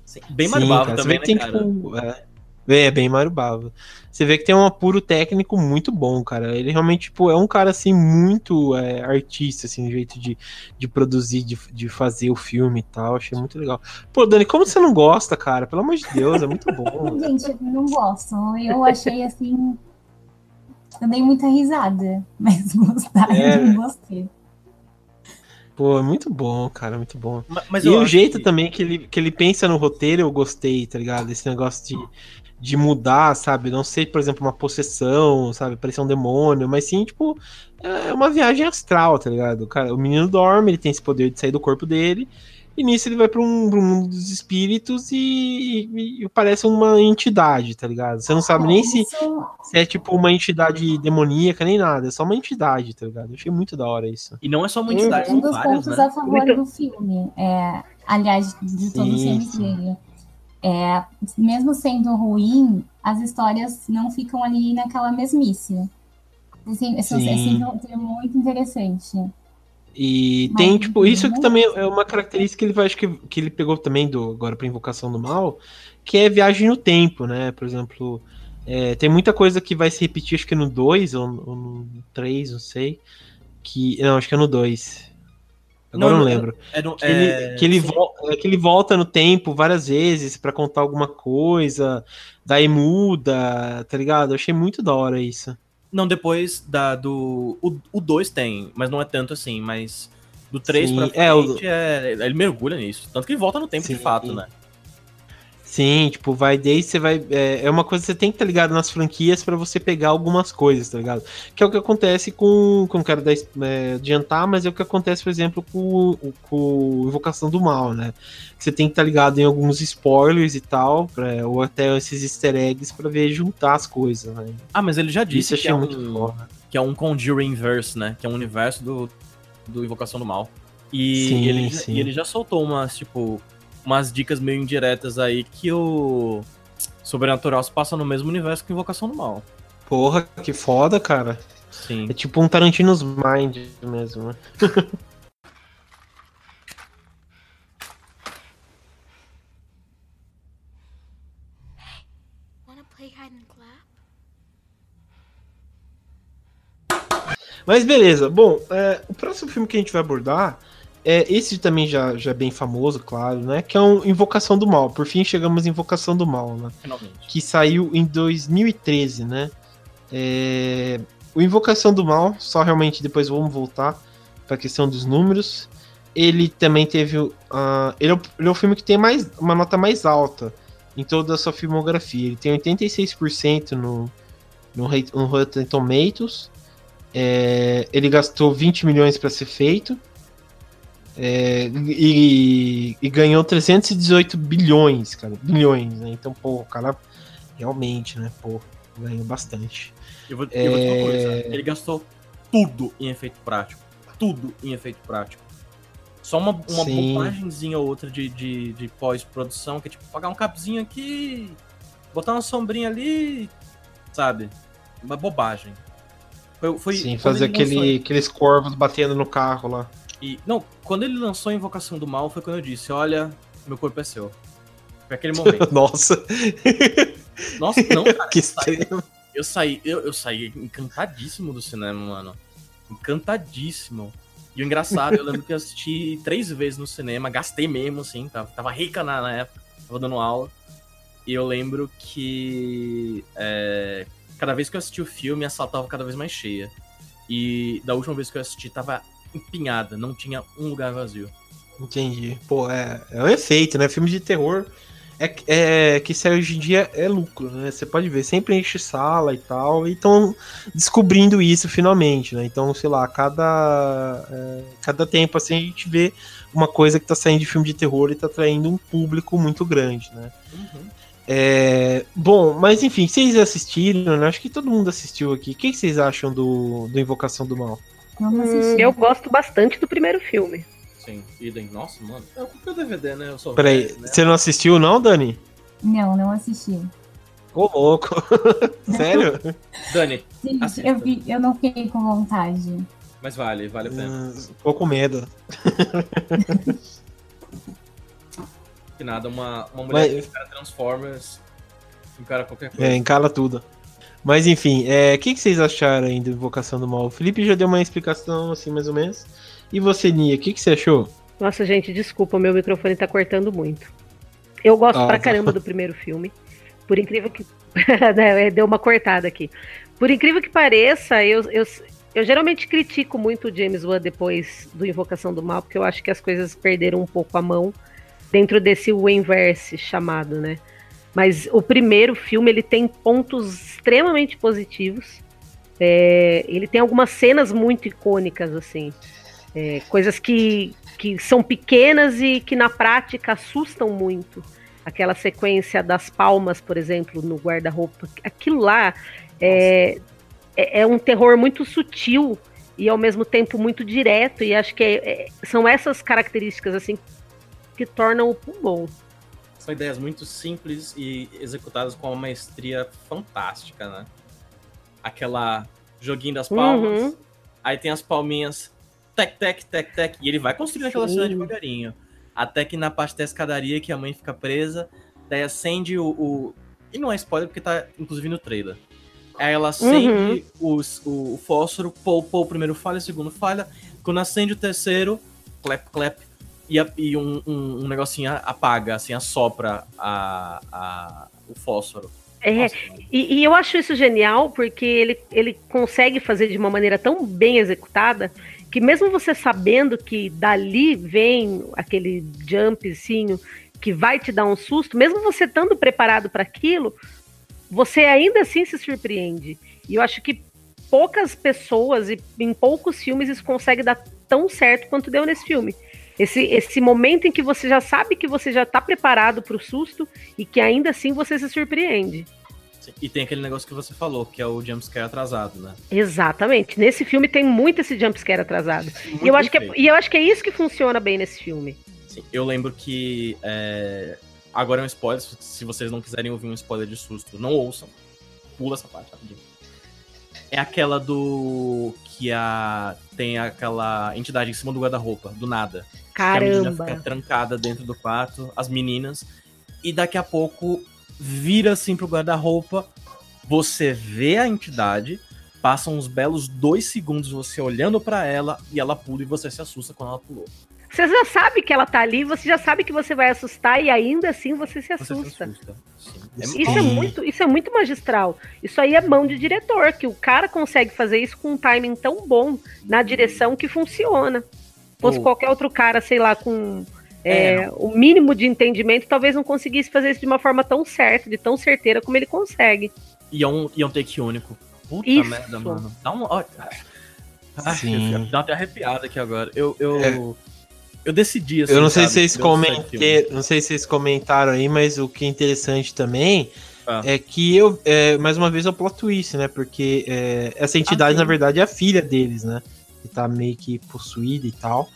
Sim, Bem você também, né, tem, cara? tipo, é, é, bem Mario Bava. Você vê que tem um apuro técnico muito bom, cara. Ele realmente, tipo, é um cara, assim, muito é, artista, assim, no jeito de, de produzir, de, de fazer o filme e tal. Achei muito legal. Pô, Dani, como você não gosta, cara? Pelo amor de Deus, é muito bom. (laughs) Gente, eu não gosto. Eu achei assim. Eu dei muita risada, mas gostar É. eu não gostei. Pô, é muito bom, cara, muito bom. Ma- Mas e eu o jeito que- também que ele, que ele pensa no roteiro, eu gostei, tá ligado? Esse negócio de, de mudar, sabe? Não ser, por exemplo, uma possessão, sabe? Parecer um demônio, mas sim, tipo, é uma viagem astral, tá ligado? O, cara, o menino dorme, ele tem esse poder de sair do corpo dele, e nisso ele vai pra um, um mundo dos espíritos e, e- e parece uma entidade, tá ligado? Você não sabe nem se, Isso, se é tipo uma entidade demoníaca, nem nada, é só uma entidade, tá ligado? Eu achei muito da hora isso. E não é só uma entidade, um dos várias, pontos né? a favor Muito- do filme. É, aliás, de Sim, filmes sim. dele. É, mesmo sendo ruim, as histórias não ficam ali naquela mesmice. Assim, isso é muito interessante. E Mas tem, tipo, isso que não também é uma característica que ele vai, acho que, que ele pegou também do agora para Invocação do Mal, que é viagem no tempo, né? Por exemplo, é, tem muita coisa que vai se repetir, acho que no 2 ou, ou no 3, não sei. Que. Não, acho que é no 2. Agora Não, eu não é- lembro. É no- Que, é- ele, que, ele sim. vol- é que ele volta no tempo várias vezes pra contar alguma coisa, daí muda, tá ligado? Eu achei muito da hora isso. Não, depois da, do. O 2 tem, mas não é tanto assim, mas. Do 3 Sim, pra é, o- frente, é, ele mergulha nisso. Tanto que ele volta no tempo de Sim. fato, né? Sim, tipo, vai desde você vai. É, é uma coisa que você tem que estar ligado nas franquias pra você pegar algumas coisas, tá ligado? Que é o que acontece com. com não quero dar, é, adiantar, mas é o que acontece, por exemplo, com, com Invocação do Mal, né? Você tem que estar ligado em alguns spoilers e tal, pra, ou até esses easter eggs pra ver juntar as coisas, né? Ah, mas ele já Isso disse eu que achei é, muito um, foda. que é um Conjuring Inverse, né? Que é um universo do, do Invocação do Mal. E, Sim, ele, sim. e ele já soltou umas, tipo, umas dicas meio indiretas aí que o Sobrenatural se passa no mesmo universo que Invocação do Mal. Porra, que foda, cara. Sim. É tipo um Tarantino's Mind mesmo, né? Mas beleza, bom, é, o próximo filme que a gente vai abordar é esse também já, já é bem famoso, claro, né? Que é um Invocação do Mal. Por fim, chegamos em Invocação do Mal, né? Finalmente. Que saiu em 2013, né? É, o Invocação do Mal, só realmente depois vamos voltar para a questão dos números. Ele também teve. Uh, ele, é o, ele é o filme que tem mais, uma nota mais alta em toda a sua filmografia. Ele tem 86% no, no, no Rotten Tomatoes. É, ele gastou 20 milhões para ser feito. É, e, e ganhou 318 bilhões, cara. Bilhões, né? Então, pô, o cara realmente, né? Pô, ganhou bastante. Eu vou, eu vou dizer uma É. coisa. Ele gastou tudo em efeito prático. Tudo em efeito prático. Só uma, uma bobagemzinha ou outra de, de, de pós-produção, que é tipo, pagar um capzinho aqui, botar uma sombrinha ali, sabe? Uma bobagem. Foi, foi Sim, fazer aquele, aqueles corvos batendo no carro lá. E, não, quando ele lançou a Invocação do Mal, foi quando eu disse: Olha, meu corpo é seu. Foi aquele momento. (laughs) Nossa, Nossa, não, (laughs) cara. que eu saí, eu saí, eu, eu saí encantadíssimo do cinema, mano. Encantadíssimo. E o engraçado, eu lembro que eu assisti três vezes no cinema, gastei mesmo, assim, tava, tava rica na, na época, tava dando aula. E eu lembro que é, cada vez que eu assisti o filme, a sala tava cada vez mais cheia. E da última vez que eu assisti, tava empinhada, não tinha um lugar vazio. Entendi. Pô, é, é um efeito, né? Filme de terror é, é que aí hoje em dia é lucro, né? Você pode ver, sempre enche sala e tal, e estão descobrindo isso finalmente, né? Então, sei lá, cada, é, cada tempo assim a gente vê uma coisa que tá saindo de filme de terror e tá atraindo um público muito grande, né? É, bom, mas enfim, vocês assistiram, né? Acho que todo mundo assistiu aqui. O que que vocês acham do, do Invocação do Mal? Eu não Hum, assisti. eu gosto bastante do primeiro filme. Sim, idem. Nossa, mano. Eu comprei o DVD, né? Eu sou Peraí, velho, né? você não assistiu, não, Dani? Não, não assisti. Ô, louco. (laughs) Sério? Dani, Gente, Assista. eu, vi, eu não fiquei com vontade. mas vale, vale a pena. Tô com medo. (laughs) Que nada, uma, uma mulher Mas- que encara Transformers, encara qualquer coisa. É, encala tudo. Mas enfim, é, o que, que vocês acharam aí do Invocação do Mal? O Felipe já deu uma explicação, assim, mais ou menos. E você, Nia, o que, que você achou? Nossa, gente, desculpa, meu microfone tá cortando muito. Eu gosto Ah, pra tá. caramba do primeiro (laughs) filme. Por incrível que. (laughs) Né, Deu uma cortada aqui. Por incrível que pareça, eu, eu, eu geralmente critico muito o James Wan depois do Invocação do Mal, porque eu acho que as coisas perderam um pouco a mão dentro desse Wayneverse chamado, né? Mas o primeiro filme ele tem pontos extremamente positivos. É, ele tem algumas cenas muito icônicas, assim. É, coisas que, que são pequenas e que na prática assustam muito. Aquela sequência das palmas, por exemplo, no guarda-roupa. Aquilo lá é, é, é um terror muito sutil e ao mesmo tempo muito direto. E acho que é- é- são essas características assim que tornam o bom. São ideias muito simples e executadas com uma maestria fantástica, né? Aquela joguinho das palmas, Uhum. aí tem as palminhas, tec, tec, tec, tec, e ele vai construindo aquela cena devagarinho. Até que na parte da escadaria que a mãe fica presa, daí acende o. o- E não é spoiler porque tá inclusive no trailer. Aí ela acende os- o, o fósforo, pô, pô, o primeiro falha, o segundo falha. Quando acende o terceiro, clap, clap, e, a- e um, um- um negocinho apaga, assim, assopra a, a- o fósforo. É, E, e eu acho isso genial porque ele, ele consegue fazer de uma maneira tão bem executada que mesmo você sabendo que dali vem aquele jumpzinho que vai te dar um susto, mesmo você estando preparado para aquilo, você ainda assim se surpreende. E eu acho que poucas pessoas e em poucos filmes isso consegue dar tão certo quanto deu nesse filme. Esse, esse momento em que você já sabe que você já está preparado para o susto e que ainda assim você se surpreende. E tem aquele negócio que você falou, que é o jumpscare atrasado, né? Exatamente. Nesse filme tem muito esse jumpscare atrasado. Muito E eu, acho que é, e eu acho que é isso que funciona bem nesse filme. Sim, eu lembro que. é, Agora é um spoiler, se- se vocês não quiserem ouvir um spoiler de susto, não ouçam. Pula essa parte rapidinho. É aquela do. Que a. Tem aquela entidade em cima do guarda-roupa, do nada. Que a menina fica Caramba. trancada dentro do quarto, as meninas. E daqui a pouco vira assim pro guarda-roupa. Você vê a entidade. Passam uns belos dois segundos você olhando pra ela e ela pula e você se assusta quando ela pulou. Você já sabe que ela tá ali, você já sabe que você vai assustar e ainda assim você se Você assusta. se assusta. Sim. É Isso Isso é Sim. muito, isso é muito magistral. Isso aí é mão de diretor, que o cara consegue fazer isso com um timing tão bom na direção que funciona. Fosse Ou- qualquer outro cara, sei lá, com É, é, o mínimo de entendimento, talvez não conseguisse fazer isso de uma forma tão certa, de tão certeira como ele consegue. E é um, e é um take único. Puta Isso. merda, mano. Dá um. ó, Ai, Sim. eu- Dá até arrepiada aqui agora. Eu. Eu, É. eu decidi assim. Eu não sei sabe, se vocês comentaram, não sei se vocês comentaram aí, mas o que é interessante também Ah. é que eu, é, mais uma vez, é o plot twist, né? Porque é, essa entidade, sim. na verdade, é a filha deles, né? Que tá meio que possuída e tal.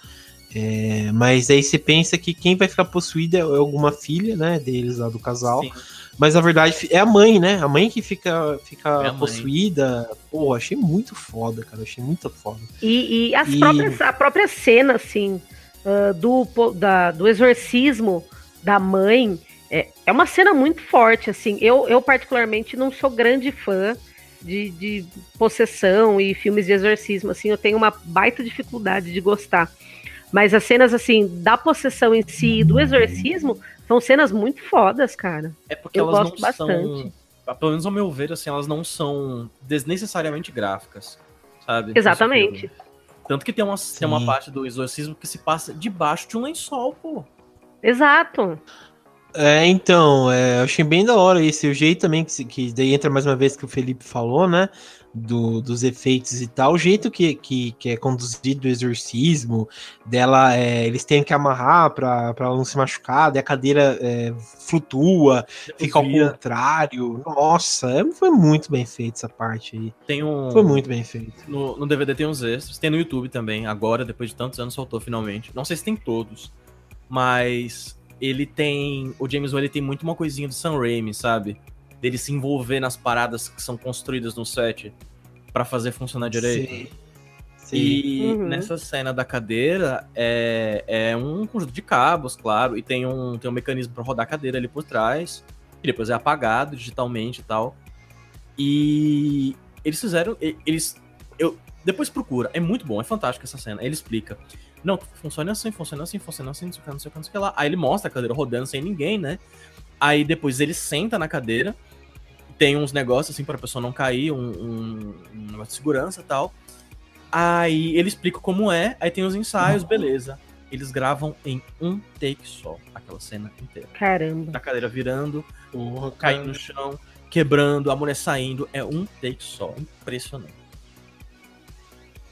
É, mas aí você pensa que quem vai ficar possuída é alguma filha, né, deles lá do casal. Sim. Mas na verdade é a mãe, né? A mãe que fica, fica É possuída. Pô, achei muito foda, cara. Achei muito foda. E, e as E- próprias, a própria cena, assim, ah, do, da- do exorcismo da mãe, é, é uma cena muito forte, assim. Eu, eu particularmente, não sou grande fã de, de possessão e filmes de exorcismo, assim. Eu tenho uma baita dificuldade de gostar. Mas as cenas, assim, da possessão em si e do exorcismo são cenas muito fodas, cara. É porque Eu elas gosto não bastante. são. Pelo menos ao meu ver, assim, elas não são desnecessariamente gráficas. Sabe? Exatamente. Tanto que tem uma, tem uma parte do exorcismo que se passa debaixo de um lençol, pô. Exato. É, então, é, eu achei bem da hora esse o jeito também que, que daí entra mais uma vez que o Felipe falou, né? Do, dos efeitos e tal, o jeito que, que, que é conduzido o exorcismo, dela, é, eles têm que amarrar pra, pra ela não se machucar, daí a cadeira é, flutua, fica ao contrário. Nossa, é, foi muito bem feito essa parte aí. Tem um. Foi muito bem feito. No, no DVD tem uns extras, tem no YouTube também, agora, depois de tantos anos, soltou finalmente. Não sei se tem todos, mas ele tem. O James Wan ele tem muito uma coisinha do Sam Raimi, sabe? Dele se envolver nas paradas que são construídas no set pra fazer funcionar direito. Sei. Sei. E Uhum. nessa cena da cadeira é, é um conjunto de cabos, claro, e tem um, tem um mecanismo pra rodar a cadeira ali por trás, e depois é apagado digitalmente e tal. E eles fizeram. Eles. Eu, depois procura, é muito bom, é fantástico essa cena. Ele explica. Não, funciona assim, funciona assim, funciona assim, não sei o que, não sei o que, não sei o que lá. Aí ele mostra a cadeira rodando sem ninguém, né? Aí depois ele senta na cadeira, tem uns negócios assim pra pessoa não cair, um, um, um negócio de segurança e tal. Aí ele explica como é, aí tem os ensaios, beleza. Eles gravam em um take só, aquela cena inteira. Caramba. Da cadeira virando, Porra, caindo no chão, quebrando, a mulher saindo. É um take só. Impressionante.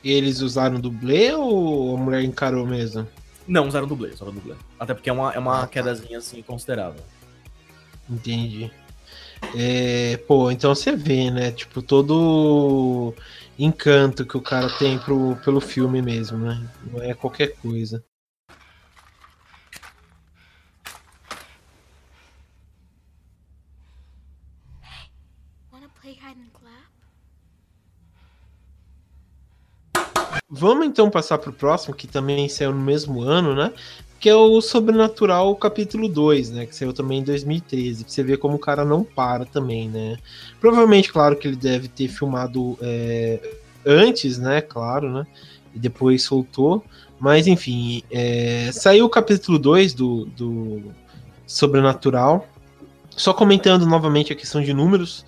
E eles usaram dublê ou a mulher encarou mesmo? Não, usaram dublê, usaram dublê. Até porque é uma, é uma Ah, tá. quedazinha assim considerável. Entendi. É, pô, então você vê, né? Tipo, todo encanto que o cara tem pro, pelo filme mesmo, né? Não é qualquer coisa. Vamos então passar pro próximo, que também saiu no mesmo ano, né? Que é o Sobrenatural capítulo 2, né? Que saiu também em 2013. Pra você ver como o cara não para também, né? Provavelmente, claro que ele deve ter filmado é, antes, né? Claro, né? E depois soltou. Mas enfim, é, saiu o capítulo 2 do, do Sobrenatural. Só comentando novamente a questão de números.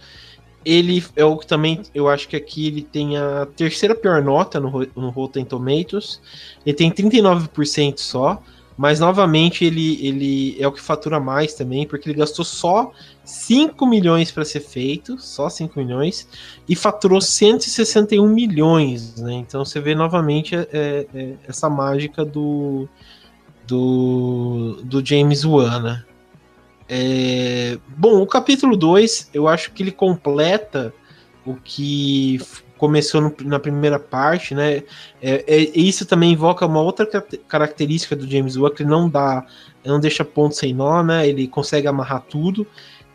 Ele é o que também, eu acho que aqui ele tem a terceira pior nota no, no Rotten Tomatoes. Ele tem 39% só, mas novamente ele, ele é o que fatura mais também, porque ele gastou só 5 milhões para ser feito, só 5 milhões, e faturou 161 milhões, né? Então você vê novamente é, é, essa mágica do, do, do James Wan, né? É, bom, o capítulo 2, eu acho que ele completa o que começou no- na primeira parte, né? É, é- isso também invoca uma outra ca- característica do James Wan, que não dá, não deixa ponto sem nó, né? Ele consegue amarrar tudo.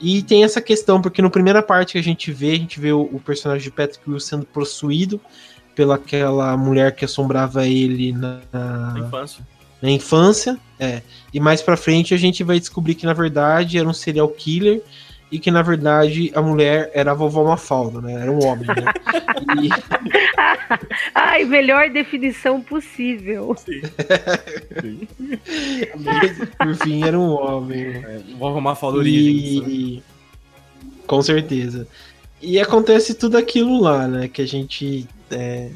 E tem essa questão, porque na primeira parte que a gente vê, a gente vê o, o personagem de Patrick Wilson sendo possuído pelaquela mulher que assombrava ele na, Na infância. Na infância, é. E mais pra frente a gente vai descobrir que na verdade era um serial killer e que na verdade a mulher era a vovó Mafalda, né? Era um homem, né? E- (laughs) Ai, melhor definição possível. (laughs) por fim era um homem. É, vou arrumar a origem. E... Com certeza. E acontece tudo aquilo lá, né? Que a gente é,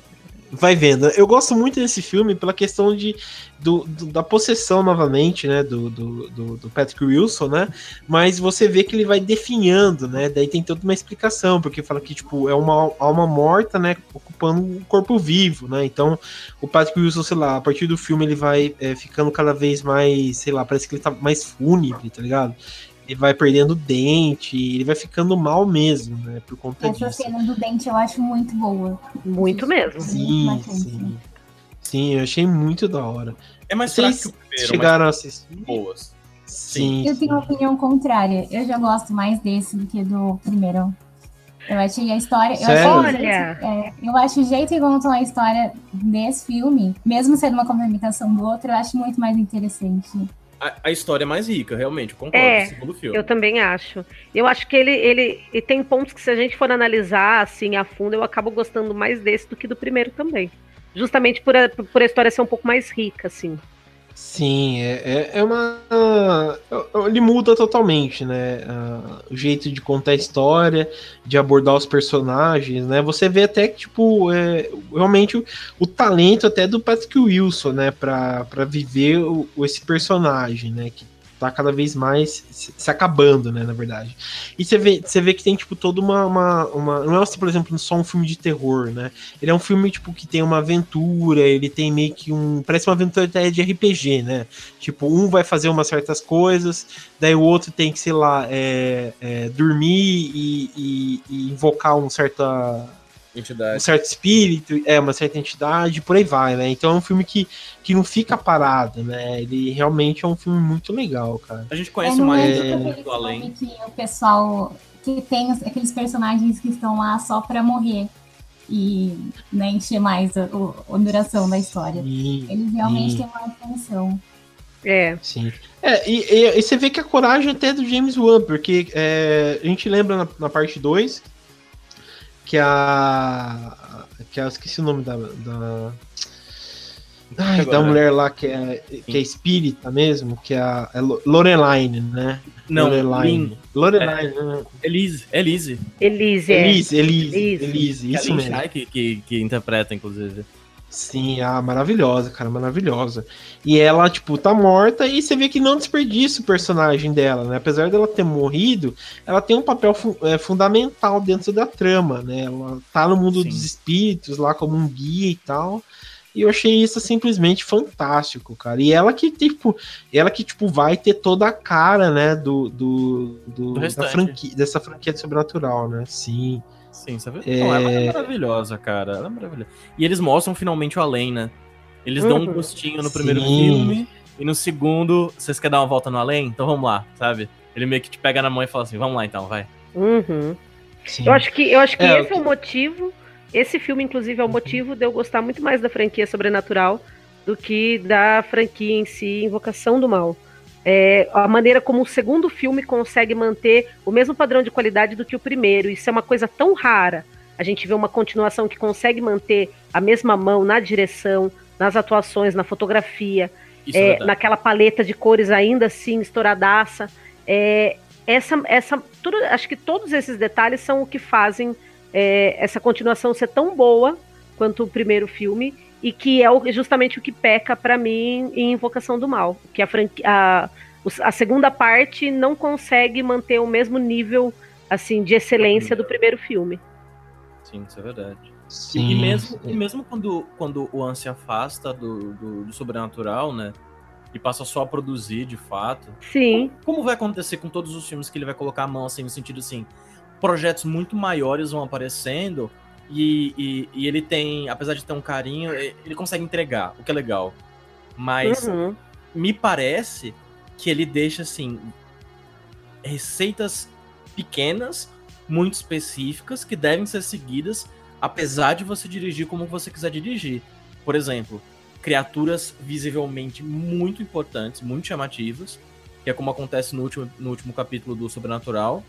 vai vendo. Eu gosto muito desse filme pela questão de, do, do- da possessão novamente, né? Do, do, do, Patrick Wilson, né? Mas você vê que ele vai definhando, né? Daí tem toda uma explicação, porque fala que, tipo, é uma alma morta, né? Ocupando um corpo vivo, né? Então, o Patrick Wilson, sei lá, a partir do filme ele vai é, ficando cada vez mais, sei lá, parece que ele tá mais fúnebre, tá ligado? Ele vai perdendo dente, ele vai ficando mal mesmo, né? Por conta Essa disso. cena do dente eu acho muito boa. Muito mesmo. Sim, Muito sim. Sim, eu achei muito da hora. É mais Vocês fraco que o primeiro, chegaram a assistir? boas. Sim. Eu tenho uma opinião contrária. Eu já gosto mais desse do que do primeiro. Eu achei a história. Eu achei, o jeito- Olha! é, eu acho o jeito que contam a história desse filme, mesmo sendo uma complementação do outro, eu acho muito mais interessante. A, a história é mais rica, realmente, eu concordo. É, o segundo filme. Eu também acho. Eu acho que ele, ele e tem pontos que, se a gente for analisar assim a fundo, eu acabo gostando mais desse do que do primeiro também. Justamente por a, por a história ser um pouco mais rica, assim. Sim, é, é- é uma. Ele muda totalmente, né? O jeito de contar a história, de abordar os personagens, né? Você vê até que, tipo, é, realmente o, o talento até do Patrick Wilson, né? Pra, pra viver o- esse personagem, né? Que tá cada vez mais se, acabando, né? Na verdade. E você vê, você vê que tem, tipo, toda uma, uma, uma. Não é, assim, por exemplo, só um filme de terror, né? Ele é um filme, tipo, que tem uma aventura, ele tem meio que um. Parece uma aventura até de RPG, né? Tipo, um vai fazer umas certas coisas, daí o outro tem que, sei lá, é, é, dormir e, e- e invocar um, certa, um Entidade. certo espírito, é, uma certa entidade, por aí vai, né? Então é um filme que, que não fica parado, né? Ele realmente é um filme muito legal, cara. A gente É, conhece não mais é é, do, além. filme que o pessoal que tem aqueles personagens que estão lá só pra morrer e né, encher mais a, o- a duração da história. E- Eles realmente Sim. têm uma função. É. Sim. É, e, e- e você vê que a coragem até é do James Wan, porque é, a gente lembra na, na parte 2 que a. que a. eu esqueci o nome da. da ai, da mulher lá que é, que é espírita mesmo, que é a é Lo- Loreline, né? Não, Loreline. Lin. Loreline, né? Elise. Elise. Elise, é. Elise, Elise, Elise. Elise, é isso mesmo. Que, que, que interpreta, inclusive. Sim, ah, maravilhosa, cara, maravilhosa. E ela, tipo, tá morta e você vê que não desperdiça o personagem dela, né? Apesar dela ter morrido, ela tem um papel fu- é, fundamental dentro da trama, né? Ela tá no mundo Sim. dos espíritos lá como um guia e tal. E eu achei isso simplesmente fantástico, cara. E ela que, tipo, ela que, tipo, vai ter toda a cara, né, do, do, do- Do da franquia, dessa franquia de sobrenatural, né? Sim. Sim, vê? É. Não, ela é maravilhosa, cara. Ela é maravilhosa. E eles mostram finalmente o além, né? Eles dão um Uhum. gostinho no primeiro Sim. filme. E no segundo, vocês querem dar uma volta no além? Então vamos lá, sabe? Ele meio que te pega na mão e fala assim: vamos lá então, vai. Uhum. Eu acho que, eu acho que É, esse o é o motivo. Esse filme, inclusive, é o motivo de eu gostar muito mais da franquia Sobrenatural do que da franquia em si, Invocação do Mal. É, a maneira como o segundo filme consegue manter o mesmo padrão de qualidade do que o primeiro. Isso é uma coisa tão rara. A gente vê uma continuação que consegue manter a mesma mão na direção, nas atuações, na fotografia, é, é, naquela paleta de cores ainda assim estouradaça. É, essa, essa, tudo, acho que todos esses detalhes são o que fazem é, essa continuação ser tão boa quanto o primeiro filme e que é o- justamente o que peca pra mim em Invocação do Mal, que a, franqui- a, a segunda parte não consegue manter o mesmo nível assim de excelência do primeiro filme. Sim, isso é verdade. E- Sim, e mesmo, sim. e mesmo quando, quando o An se afasta do, do, do sobrenatural, né? E passa só a produzir de fato. Sim, Como vai acontecer com todos os filmes que ele vai colocar a mão, assim, no sentido assim, projetos muito maiores vão aparecendo e, e, e ele tem, apesar de ter um carinho, ele consegue entregar, o que é legal. Mas uhum, me parece que ele deixa, assim, receitas pequenas, muito específicas, que devem ser seguidas, apesar de você dirigir como você quiser dirigir. Por exemplo, criaturas visivelmente muito importantes, muito chamativas, que é como acontece no último, no último capítulo do Sobrenatural,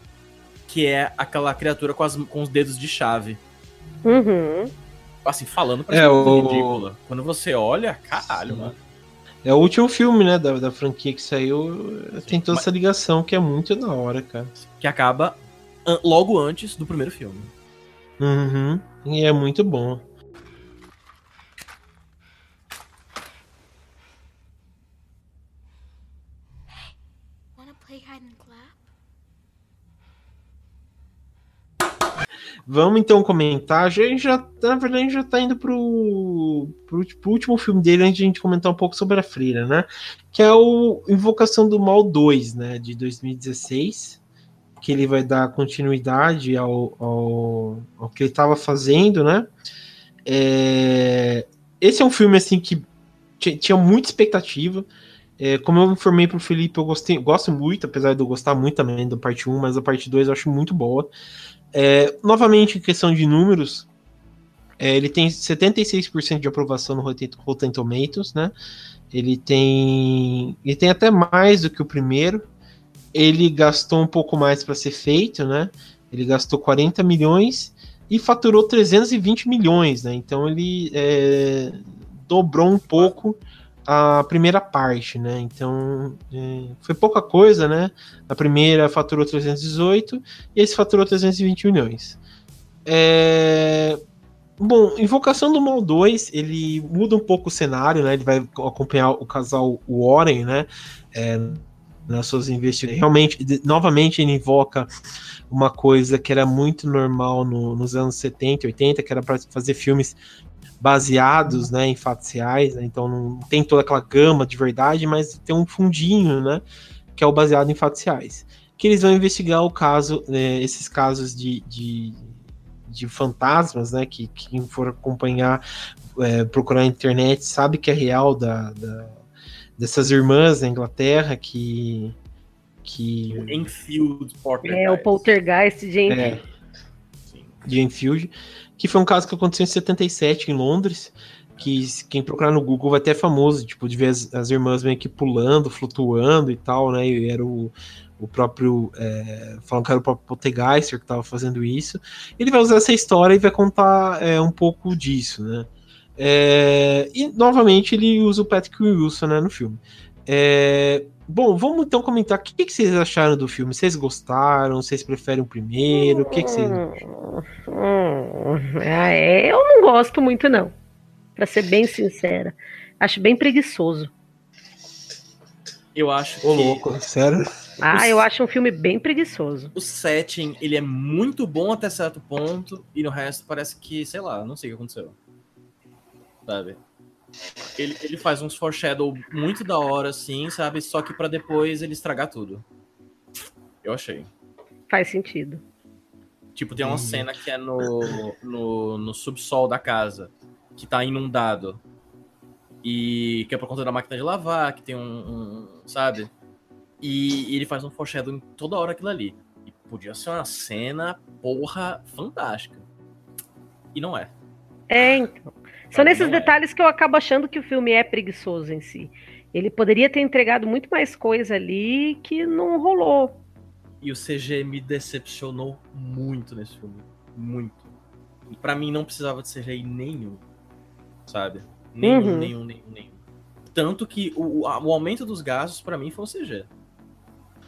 que é aquela criatura com, as- com os dedos de chave. Uhum. Assim, falando pra É, o- ridícula. Quando você olha, caralho, Sim. mano. É o último filme, né, da, da franquia que saiu. Tem toda Mas- essa ligação que é muito da hora, cara. Que acaba an- logo antes do primeiro filme. Uhum. E é muito bom. Vamos então comentar. A gente já, na verdade, a gente já tá indo pro, pro, pro último filme dele antes de a gente comentar um pouco sobre a Freira, né? Que é o Invocação do Mal 2, né? De 2016. Que ele vai dar continuidade ao, ao, ao que ele estava fazendo, né? É, esse é um filme assim que tinha muita expectativa. É, como eu informei pro Felipe, eu gostei, gosto muito, apesar de eu gostar muito também da parte 1, mas a parte 2 eu acho muito boa. É, novamente, em questão de números, é, ele tem 76% de aprovação no Rotten Tomatoes, né? Ele tem, ele tem até mais do que o primeiro. Ele gastou um pouco mais para ser feito, né? Ele gastou 40 milhões e faturou 320 milhões, né? Então ele é, dobrou um pouco a primeira parte, né? Então é, foi pouca coisa, né? A primeira faturou 318 e esse faturou 320 milhões. É... Bom, Invocação do Mal 2, ele muda um pouco o cenário, né? Ele vai acompanhar o casal Warren, né? É, nas suas investigações. Realmente, novamente, ele invoca uma coisa que era muito normal no, nos anos 70, 80, que era para fazer filmes baseados né, em fatos reais, né, então não tem toda aquela gama de verdade, mas tem um fundinho, né, que é o baseado em fatos reais. Que eles vão investigar o caso, né, esses casos de, de, de, fantasmas, né, que quem for acompanhar, é, procurar na internet, sabe que é real da, da dessas irmãs na Inglaterra que que Enfield Poltergeist. É o Poltergeist de Enfield. É, de Enfield que foi um caso que aconteceu em 77 em Londres, que quem procurar no Google vai ter famoso, tipo, de ver as, as irmãs meio que pulando, flutuando e tal, né? E era o, o próprio. É, falando que era o próprio Poltergeister que estava fazendo isso. Ele vai usar essa história e vai contar é, um pouco disso, né? É, e novamente ele usa o Patrick Wilson né, no filme. É, Bom, vamos então comentar o que, que, vocês acharam do filme. Vocês gostaram? Vocês preferem o primeiro? O que, que vocês. Hum, é, eu não gosto muito, não. Pra ser bem sincera. Acho bem preguiçoso. Eu acho. Ô, que... louco, sério? Ah, eu acho um filme bem preguiçoso. O setting, ele é muito bom até certo ponto, e no resto parece que, sei lá, não sei o que aconteceu. Sabe? Ele, ele faz uns foreshadow muito da hora, assim, sabe? Só que para depois ele estragar tudo. Eu achei. Faz sentido. Tipo, tem uma cena que é no, no, no subsol da casa, que tá inundado. E que é por conta da máquina de lavar, que tem um. um sabe? E, e, ele faz um foreshadow em toda hora aquilo ali. E podia ser uma cena, porra, fantástica. E não é. É, então. São nesses é. detalhes que eu acabo achando que o filme é preguiçoso em si. Ele poderia ter entregado muito mais coisa ali que não rolou. E o CG me decepcionou muito nesse filme. Muito. E pra mim não precisava de CGI nenhum. Sabe? Nenhum, uhum. nenhum, nenhum, nenhum. Tanto que o, o aumento dos gastos para mim foi o CG.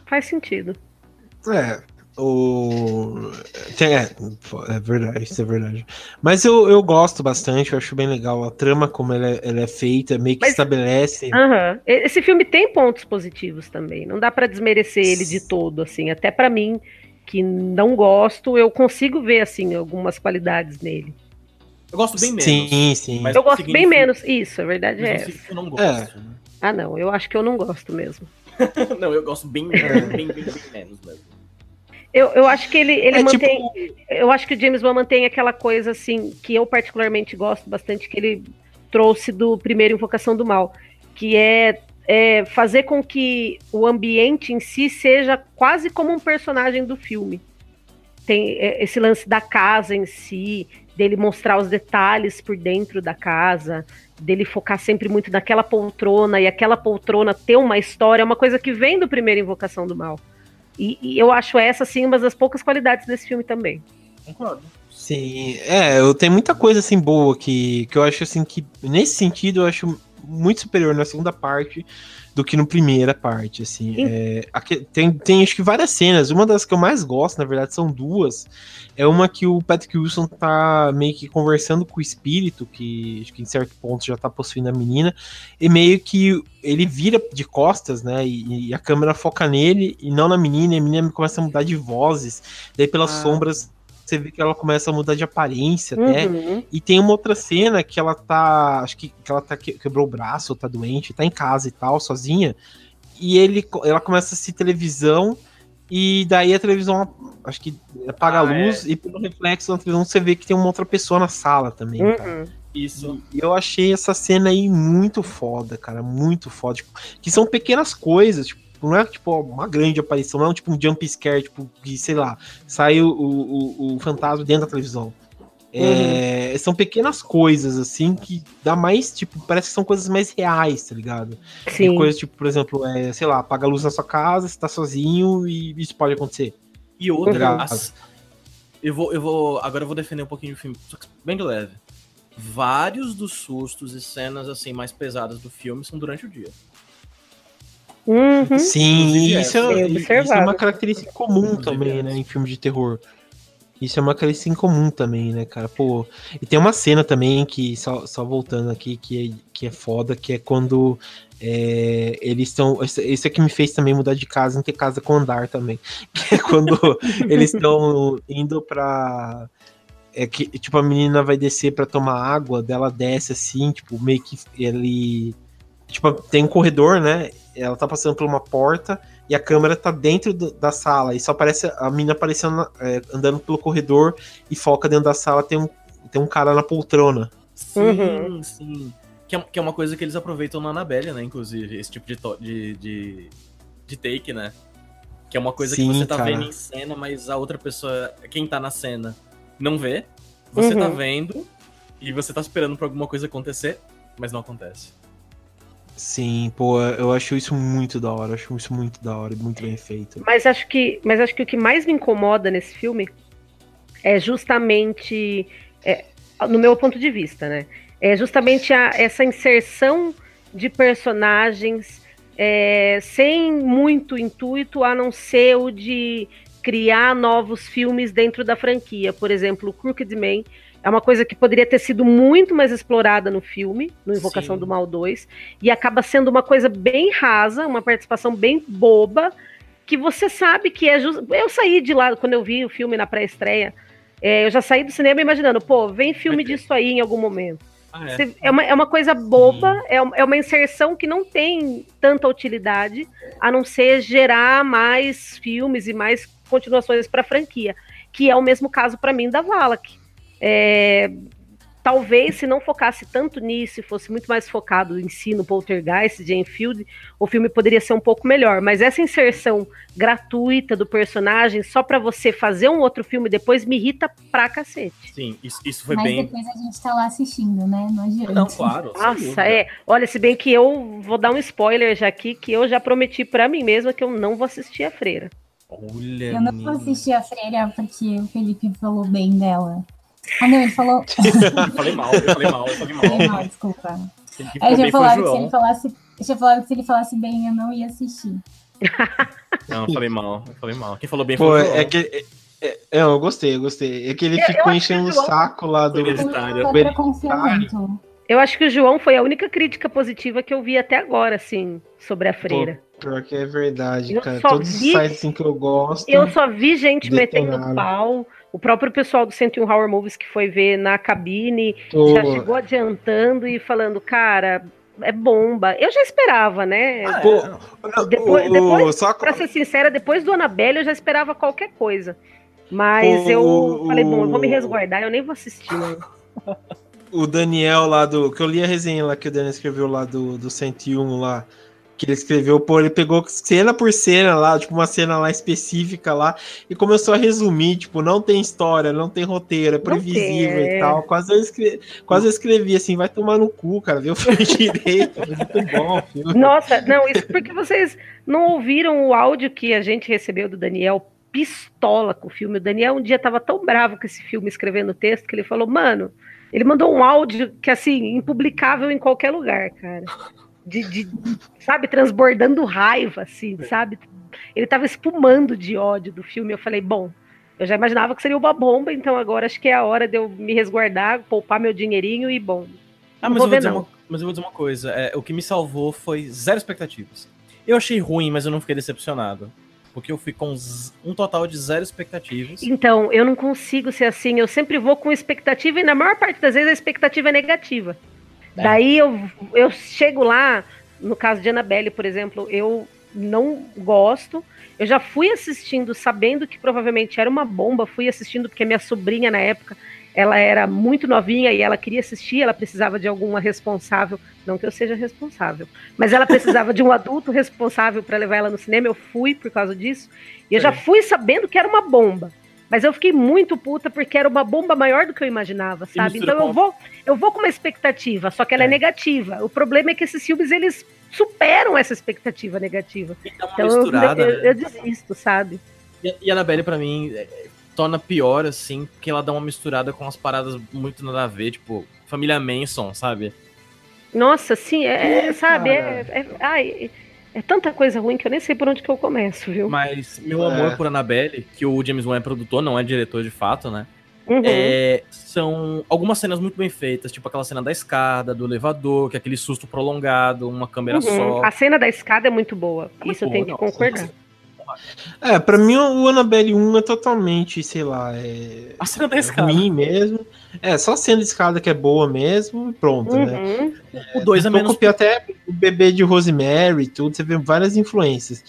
Faz sentido. É, o... É, é verdade, isso é verdade. Mas eu, eu gosto bastante, eu acho bem legal a trama, como ela é, ela é feita, meio que Mas, estabelece. Uh -huh. Esse filme tem pontos positivos também, não dá para desmerecer ele de todo, assim, até para mim, que não gosto, eu consigo ver, assim, algumas qualidades nele. Eu gosto bem menos. Sim, sim. Mas eu gosto bem menos, isso, a verdade é essa. Eu não gosto. É. Né? Ah, não, eu acho que eu não gosto mesmo. (laughs) não, eu gosto bem, bem, bem, bem, bem menos mesmo. Eu, eu acho que ele, ele é, mantém. Tipo... Eu acho que o James Wan mantém aquela coisa assim que eu particularmente gosto bastante, que ele trouxe do primeiro Invocação do Mal, que é, é fazer com que o ambiente em si seja quase como um personagem do filme. Tem é, esse lance da casa em si, dele mostrar os detalhes por dentro da casa, dele focar sempre muito naquela poltrona e aquela poltrona ter uma história, é uma coisa que vem do primeiro Invocação do Mal. E, e, eu acho essa, assim, uma das poucas qualidades desse filme também. Concordo. Sim, é, eu tenho muita coisa assim boa que, que eu acho assim que nesse sentido eu acho muito superior na segunda parte do que no primeira parte, assim. É, aqui, tem, tem acho que várias cenas. Uma das que eu mais gosto, na verdade, são duas. É uma que o Patrick Wilson tá meio que conversando com o espírito, que acho que em certo ponto já tá possuindo a menina, e meio que ele vira de costas, né? E, e a câmera foca nele e não na menina, e a menina começa a mudar de vozes. Daí pelas ah. sombras você vê que ela começa a mudar de aparência até. Uhum. E tem uma outra cena que ela tá. Acho que, que ela tá quebrou o braço, tá doente, tá em casa e tal, sozinha. E ele, ela começa a assistir televisão. E daí a televisão, acho que apaga ah, a luz, é. e pelo reflexo da televisão você vê que tem uma outra pessoa na sala também. Uhum. Isso. E eu achei essa cena aí muito foda, cara, muito foda. Tipo, que são pequenas coisas, tipo, não é tipo uma grande aparição, não é tipo um jump scare, tipo, que, sei lá, sai o, o, o fantasma dentro da televisão. É, São pequenas coisas, assim, que dá mais, tipo, parece que são coisas mais reais, tá ligado? Sim. Tem coisas, tipo, por exemplo, é, sei lá, apaga a luz na sua casa, você tá sozinho e isso pode acontecer. E outra, Uhum. as- eu vou, eu vou, agora eu vou defender um pouquinho o filme, só que bem de leve. Vários dos sustos e cenas assim mais pesadas do filme são durante o dia. Uhum. Sim, Inclusive, isso é é, isso é observado. uma característica comum Inclusive, também, é. né, em filmes de terror. Isso é uma característica comum também, né, cara? Pô, e tem uma cena também que, só, só voltando aqui, que é, que é foda, que é quando é, eles estão. Isso é que me fez também mudar de casa, não ter casa com andar também. (laughs) Que é quando eles estão indo pra. É que, tipo, a menina vai descer pra tomar água, dela desce assim, tipo, meio que ele. Tipo, tem um corredor, né? Ela tá passando por uma porta e a câmera tá dentro do- da sala. E só aparece a menina aparecendo, é, andando pelo corredor e foca dentro da sala, tem um, tem um cara na poltrona. Sim, Uhum. sim. Que é, que é uma coisa que eles aproveitam na Annabelle, né? Inclusive, esse tipo de, to- de, de, de take, né? Que é uma coisa Sim, que você tá cara. vendo em cena, mas a outra pessoa, quem tá na cena, não vê. Você Uhum. tá vendo e você tá esperando pra alguma coisa acontecer, mas não acontece. Sim, pô, eu acho isso muito da hora, acho isso muito da hora, muito bem feito. Mas acho que, mas acho que o que mais me incomoda nesse filme é justamente, é, no meu ponto de vista, né? É justamente a- essa inserção de personagens é, sem muito intuito, a não ser o de criar novos filmes dentro da franquia. Por exemplo, o Crooked Man é uma coisa que poderia ter sido muito mais explorada no filme, no Invocação Sim. do Mal 2, e acaba sendo uma coisa bem rasa, uma participação bem boba, que você sabe que é justo. Eu saí de lá, quando eu vi o filme na pré-estreia, é, eu já saí do cinema imaginando, pô, vem filme disso aí em algum momento. Ah, é. Você- É uma, é uma coisa boba, é, um- é uma inserção que não tem tanta utilidade, a não ser gerar mais filmes e mais continuações para a franquia, que é o mesmo caso para mim da Valak. É, talvez se não focasse tanto nisso e fosse muito mais focado em si, no Poltergeist, de Enfield, o filme poderia ser um pouco melhor. Mas essa inserção gratuita do personagem só para você fazer um outro filme depois me irrita pra cacete. Sim, isso, isso foi Mas bem. depois a gente tá lá assistindo, né? Não adianta. Não, claro. Nossa, é. Olha, se bem que eu vou dar um spoiler já aqui, que eu já prometi pra mim mesma que eu não vou assistir a Freira. Olha, Eu não vou assistir a Freira porque o Felipe falou bem dela. Ah, não, ele falou. (laughs) Eu falei mal, eu falei mal, eu falei Falei mal. mal, desculpa. Aí ficou já falaram que se ele falasse. Já falaram que se ele falasse bem, eu não ia assistir. Não, eu falei mal, eu falei mal. Quem falou bem Pô, foi o João. é que. É, é- é, eu gostei, eu gostei. É que ele Eu- eu ficou acho enchendo o João- saco lá do. Confiamento. Eu acho que o João foi a única crítica positiva que eu vi até agora, assim, sobre a Freira. Pior que é verdade, Eu cara. só Todos os vi- sites assim, que eu gosto. Eu só vi gente metendo pau. O próprio pessoal do 101 Horror Movies que foi ver na cabine já chegou adiantando e falando, cara, é bomba. Eu já esperava, né? Ah, é, Pô, Depois- o- depois- só Pra ser sincera, depois do Annabelle eu já esperava qualquer coisa. Mas O- eu o- falei, bom, eu vou me resguardar, eu nem vou assistir, né? (laughs) o Daniel lá do. Que eu li a resenha lá que o Daniel escreveu lá do, do 101 lá. Que ele escreveu, pô, ele pegou cena por cena lá, tipo, uma cena lá específica lá, e começou a resumir, tipo, não tem história, não tem roteiro, é previsível tem, é. e tal. Quase eu, escrevi, quase eu escrevi assim, vai tomar no cu, cara, viu (laughs) o filme direito, é muito bom o filme. Nossa, não, isso porque vocês não ouviram o áudio que a gente recebeu do Daniel pistola com o filme. O Daniel um dia tava tão bravo com esse filme escrevendo o texto que ele falou, mano, ele mandou um áudio que assim, impublicável em qualquer lugar, cara. De, de, sabe, transbordando raiva, assim, sabe? Ele tava espumando de ódio do filme. Eu falei, bom, eu já imaginava que seria uma bomba, então agora acho que é a hora de eu me resguardar, poupar meu dinheirinho e bom. Ah, mas vou eu, vou dizer não. uma, mas eu vou dizer uma coisa. é, o que me salvou foi zero expectativas. Eu achei ruim, mas eu não fiquei decepcionado. Porque eu fui com um total de zero expectativas. Então, eu não consigo ser assim. Eu sempre vou com expectativa e na maior parte das vezes a expectativa é negativa. É. Daí eu, eu chego lá, no caso de Annabelle, por exemplo, eu não gosto. Eu já fui assistindo sabendo que provavelmente era uma bomba. Fui assistindo porque minha sobrinha na época ela era muito novinha e ela queria assistir, ela precisava de alguma responsável, não que eu seja responsável, mas ela precisava de um (laughs) adulto responsável para levar ela no cinema. Eu fui por causa disso. E eu já fui sabendo que era uma bomba. Mas eu fiquei muito puta porque era uma bomba maior do que eu imaginava, sabe? Então eu vou, eu vou com uma expectativa, só que ela é. É. negativa. O problema é que esses filmes eles superam essa expectativa negativa. E uma Então eu, eu, né? eu desisto, sabe? E, e a Annabelle, pra mim, é, torna pior, assim, porque ela dá uma misturada com as paradas muito nada a ver, tipo, família Manson, sabe? Nossa, sim, é, É, sabe, é, é, ai, é tanta coisa ruim que eu nem sei por onde que eu começo, viu? Mas meu É. amor por Annabelle, que o James Wan é produtor, não é diretor de fato, né? Uhum. É, são algumas cenas muito bem feitas, tipo aquela cena da escada, do elevador, que é aquele susto prolongado, uma câmera Uhum. só. A cena da escada é muito boa. É muito Isso eu boa, tenho que não, concordar. É, pra mim o Annabelle 1 é totalmente, sei lá, é, A cena da é escada. ruim mesmo. É, só a cena de escada que é boa mesmo e pronto, né? Uhum. O 2 é Eu menos. copiei até o bebê de Rosemary e tudo, você vê várias influências.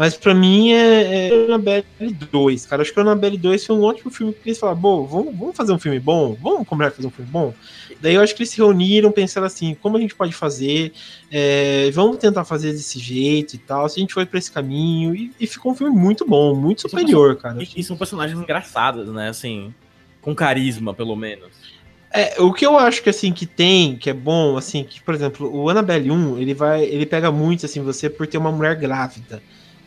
Mas pra mim é, é Annabelle 2, cara. Acho que Annabelle 2 foi um ótimo filme que eles falaram, bom, vamos, vamos fazer um filme bom? Vamos combinar de fazer um filme bom? Daí eu acho que eles se reuniram, pensaram assim, como a gente pode fazer? É, vamos tentar fazer desse jeito e tal. Se a gente foi pra esse caminho, e, e ficou um filme muito bom, muito superior, cara. E, e são personagens engraçados, né? Assim, com carisma, pelo menos. É, o que eu acho que assim que tem, que é bom, assim, que por exemplo, o Annabelle 1, ele vai, ele pega muito assim você por ter uma mulher grávida.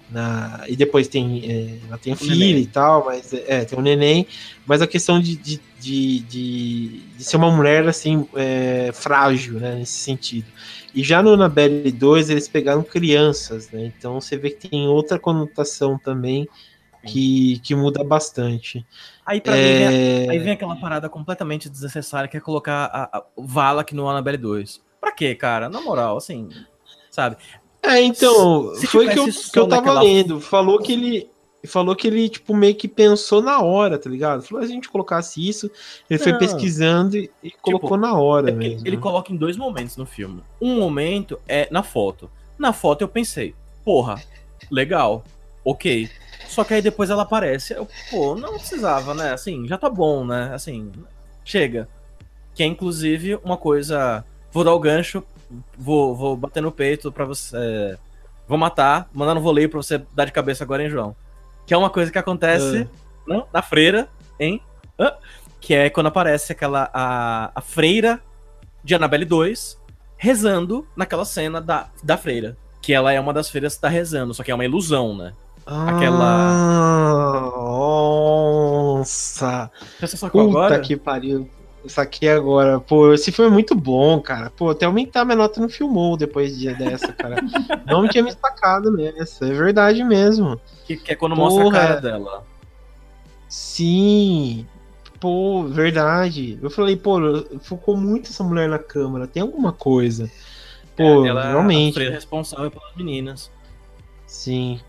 Na, e depois tem é, ela tem filha neném. e tal, mas é, tem um neném, mas a questão de, de, de, de, de ser uma mulher assim é, frágil, né, nesse sentido. E já no Annabelle 2 eles pegaram crianças, né? Então você vê que tem outra conotação também que, que muda bastante. Aí pra mim vem, É, aí vem aquela parada completamente desnecessária que é colocar a, a, o Valak no Annabelle 2. Pra quê, cara? Na moral, assim, sabe? É, então, Se foi que eu, que eu tava naquela- lendo. Falou que ele. Falou que ele, tipo, meio que pensou na hora, tá ligado? Falou, se a gente colocasse isso, ele foi Não. pesquisando e, e colocou na hora É mesmo. ele coloca em dois momentos no filme. Um momento é na foto. Na foto eu pensei, porra, legal, ok. Só que aí depois ela aparece, eu, pô, não precisava, né? Assim, já tá bom, né? Assim, chega. Que é inclusive uma coisa. Vou dar o gancho, vou, vou bater no peito pra você. é, vou matar, mandar no voleio pra você dar de cabeça agora, hein, João? Que é uma coisa que acontece não, na freira, hein? Hã? que é quando aparece aquela. A, a freira de Annabelle 2 rezando naquela cena da, da freira. Que ela é uma das freiras que tá rezando, só que é uma ilusão, né? Ah, Nossa! Puta agora? que pariu. Isso aqui agora. Pô, esse filme é muito bom, cara. Pô, até aumentar minha nota no Filmou depois de dessa, cara. (laughs) Não tinha me destacado nessa. É verdade mesmo. Que, que é quando mostra a Porra. cara dela. Sim. Pô, verdade. Eu falei, pô, focou muito essa mulher na câmera. Tem alguma coisa. Pô, ela é a realmente. freira responsável pelas meninas. Sim.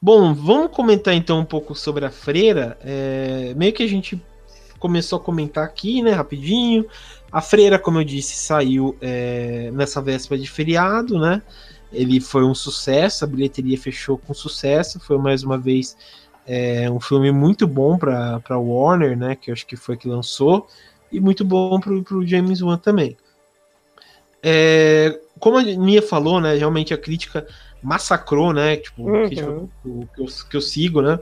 Bom, vamos comentar então um pouco sobre a freira. É, meio que a gente começou a comentar aqui, né, rapidinho. A freira, como eu disse, saiu é, nessa véspera de feriado, né? Ele foi um sucesso, a bilheteria fechou com sucesso. Foi mais uma vez é, um filme muito bom para Warner, né? Que eu acho que foi que lançou, e muito bom para o James Wan também. É, como a Nia falou, né? Realmente a crítica massacrou, né? Tipo, Uhum. a crítica o- que eu, que eu sigo, né?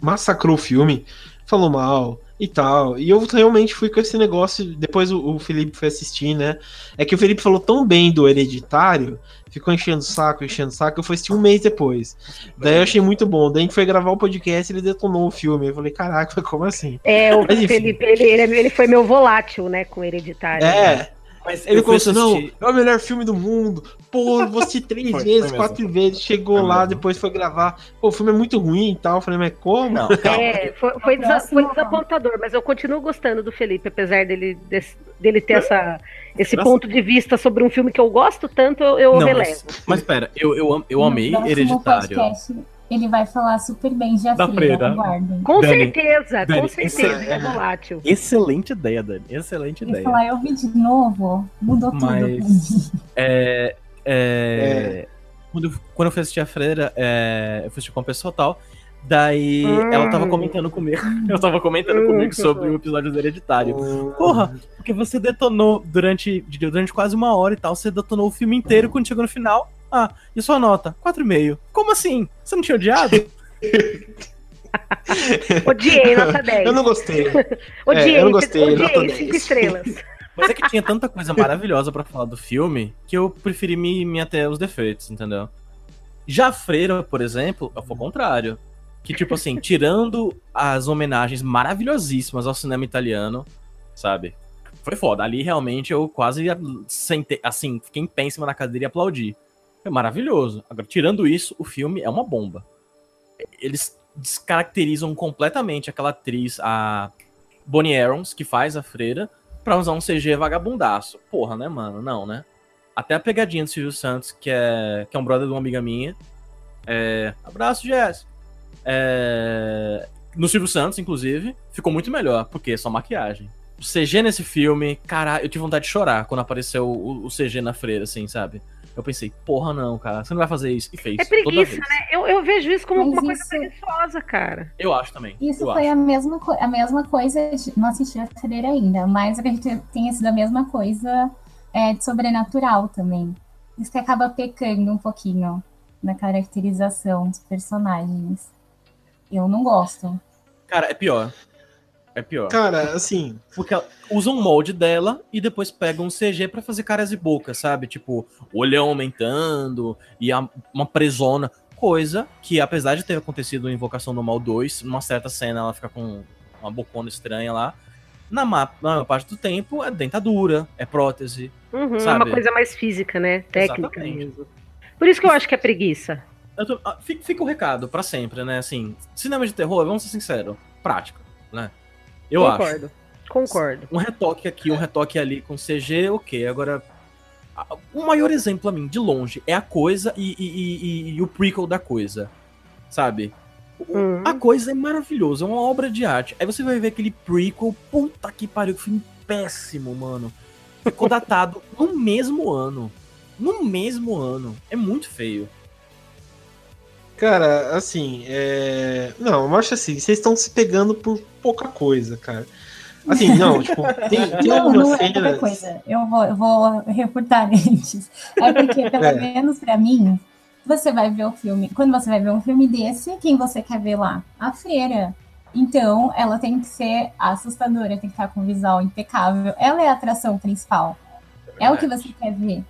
Massacrou o filme, falou mal e tal. E eu realmente fui com esse negócio. Depois o, o Felipe foi assistir, né? É que o Felipe falou tão bem do Hereditário, ficou enchendo o saco, enchendo o saco. Eu fui assistir um mês depois. Daí eu achei muito bom. Daí a gente foi gravar o podcast ele detonou o filme. Eu falei, caraca, (laughs) como assim? É, o Mas. Felipe, ele, ele, ele foi meu volátil, né, com Hereditário. É. Mas Ele começou, não, assistir- é o melhor filme do mundo. Pô, (laughs) assistir três Foi, vezes, foi quatro vezes. Chegou Foi lá, mesmo. depois foi gravar. Pô, o filme é muito ruim e tal. Eu falei, mas como? Não, calma. É, foi, foi, desa- foi desapontador, mas eu continuo gostando do Felipe, apesar dele, desse- dele ter essa, esse Nossa. ponto de vista sobre um filme que eu gosto tanto, eu, eu Não, relevo. mas, mas pera, eu, eu, eu amei Hereditário. podcast, ele vai falar super bem de Da Freira. aguardem. Com Dani, certeza, Dani, com certeza, é- é volátil. Excelente ideia, Dani. Excelente Ele ideia. falar, eu vi de novo, mudou tudo. pra mim. Mas. É, é, Quando, eu, quando eu fui assistir a freira, é, eu fui assistir com a pessoa tal. Daí Hum. ela tava comentando comigo. (laughs) Eu tava comentando Hum. comigo sobre o episódio do Hereditário. Porra, porque você detonou durante, durante quase uma hora e tal, você detonou o filme inteiro quando chegou no final. Ah, e sua nota? 4,5. Como assim? Você não tinha odiado? (laughs) Odiei, nota 10. Eu não gostei. (laughs) Odiei, eu não gostei, nota odiei 10. 5 estrelas. Mas é que tinha tanta coisa maravilhosa pra falar do filme que eu preferi me, me ater aos defeitos, entendeu? Já Freira, por exemplo, foi o contrário. Que, tipo assim, tirando as homenagens maravilhosíssimas ao cinema italiano, sabe? Foi foda. Ali realmente eu quase sentei, assim, fiquei em pé em cima da cadeira e aplaudi. Foi maravilhoso. Agora, tirando isso, o filme é uma bomba. Eles descaracterizam completamente aquela atriz, a Bonnie Arons, que faz a freira, pra usar um CG vagabundaço. Porra, né, mano? Não, né? Até a pegadinha do Silvio Santos, que é, que é um brother de uma amiga minha. É... Abraço, Jess. É... No Silvio Santos, inclusive, ficou muito melhor, porque é só maquiagem. O CG nesse filme, cara, eu tive vontade de chorar quando apareceu o, o CG na freira, assim, sabe? Eu pensei, porra, não, cara, você não vai fazer isso. E fez. É toda preguiça, vez. né? Eu, eu vejo isso como Mas uma coisa isso- preguiçosa, cara. Eu acho também. Isso eu foi acho. a mesma, a mesma coisa, de, não assisti a Freira ainda, mas acredito que tenha sido a mesma coisa é, de Sobrenatural também. Isso que acaba pecando um pouquinho na caracterização dos personagens. Eu não gosto. Cara, é pior. É pior. Cara, assim, Porque ela usa um molde dela e depois pega um CG pra fazer caras e bocas, sabe? Tipo, o olhão aumentando e a- uma presona. Coisa que, apesar de ter acontecido em Invocação do Mal 2, numa certa cena ela fica com uma bocona estranha lá. Na, ma- na maior parte do tempo é dentadura, é prótese. Uhum, é Sabe? uma coisa mais física, né? Técnica Exatamente. mesmo. Por isso que eu acho que é preguiça. Eu tô- ah, fi- Fica o recado pra sempre, né? Assim, cinema de terror, vamos ser sinceros, prática, né? Eu acho. Concordo. Concordo. Um retoque aqui, um retoque ali com CG, ok. Agora, a- o maior exemplo pra mim, de longe, é a coisa e, e- e- e- o prequel da coisa. Sabe? Uhum. A coisa é maravilhosa, é uma obra de arte. Aí você vai ver aquele prequel, puta que pariu, que filme péssimo, mano. Ficou datado no mesmo ano. No mesmo ano. É muito feio. Cara, assim, é... Não, eu acho assim, vocês estão se pegando por pouca coisa, cara. Assim, não, (laughs) tipo, tem, tem Não, algumas não é cenas... coisa. Eu vou, eu vou refutar (laughs) antes. É porque, pelo É. menos pra mim, você vai ver o filme. Quando você vai ver um filme desse, quem você quer ver lá? A freira. Então, ela tem que ser assustadora, tem que estar com visual impecável. Ela é a atração principal. É o que você quer ver.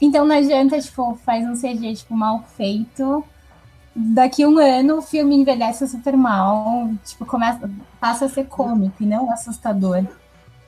Então não adianta, tipo, faz um CG, tipo, mal feito. Daqui um ano o filme envelhece super mal. Tipo, começa, passa a ser cômico e não assustador.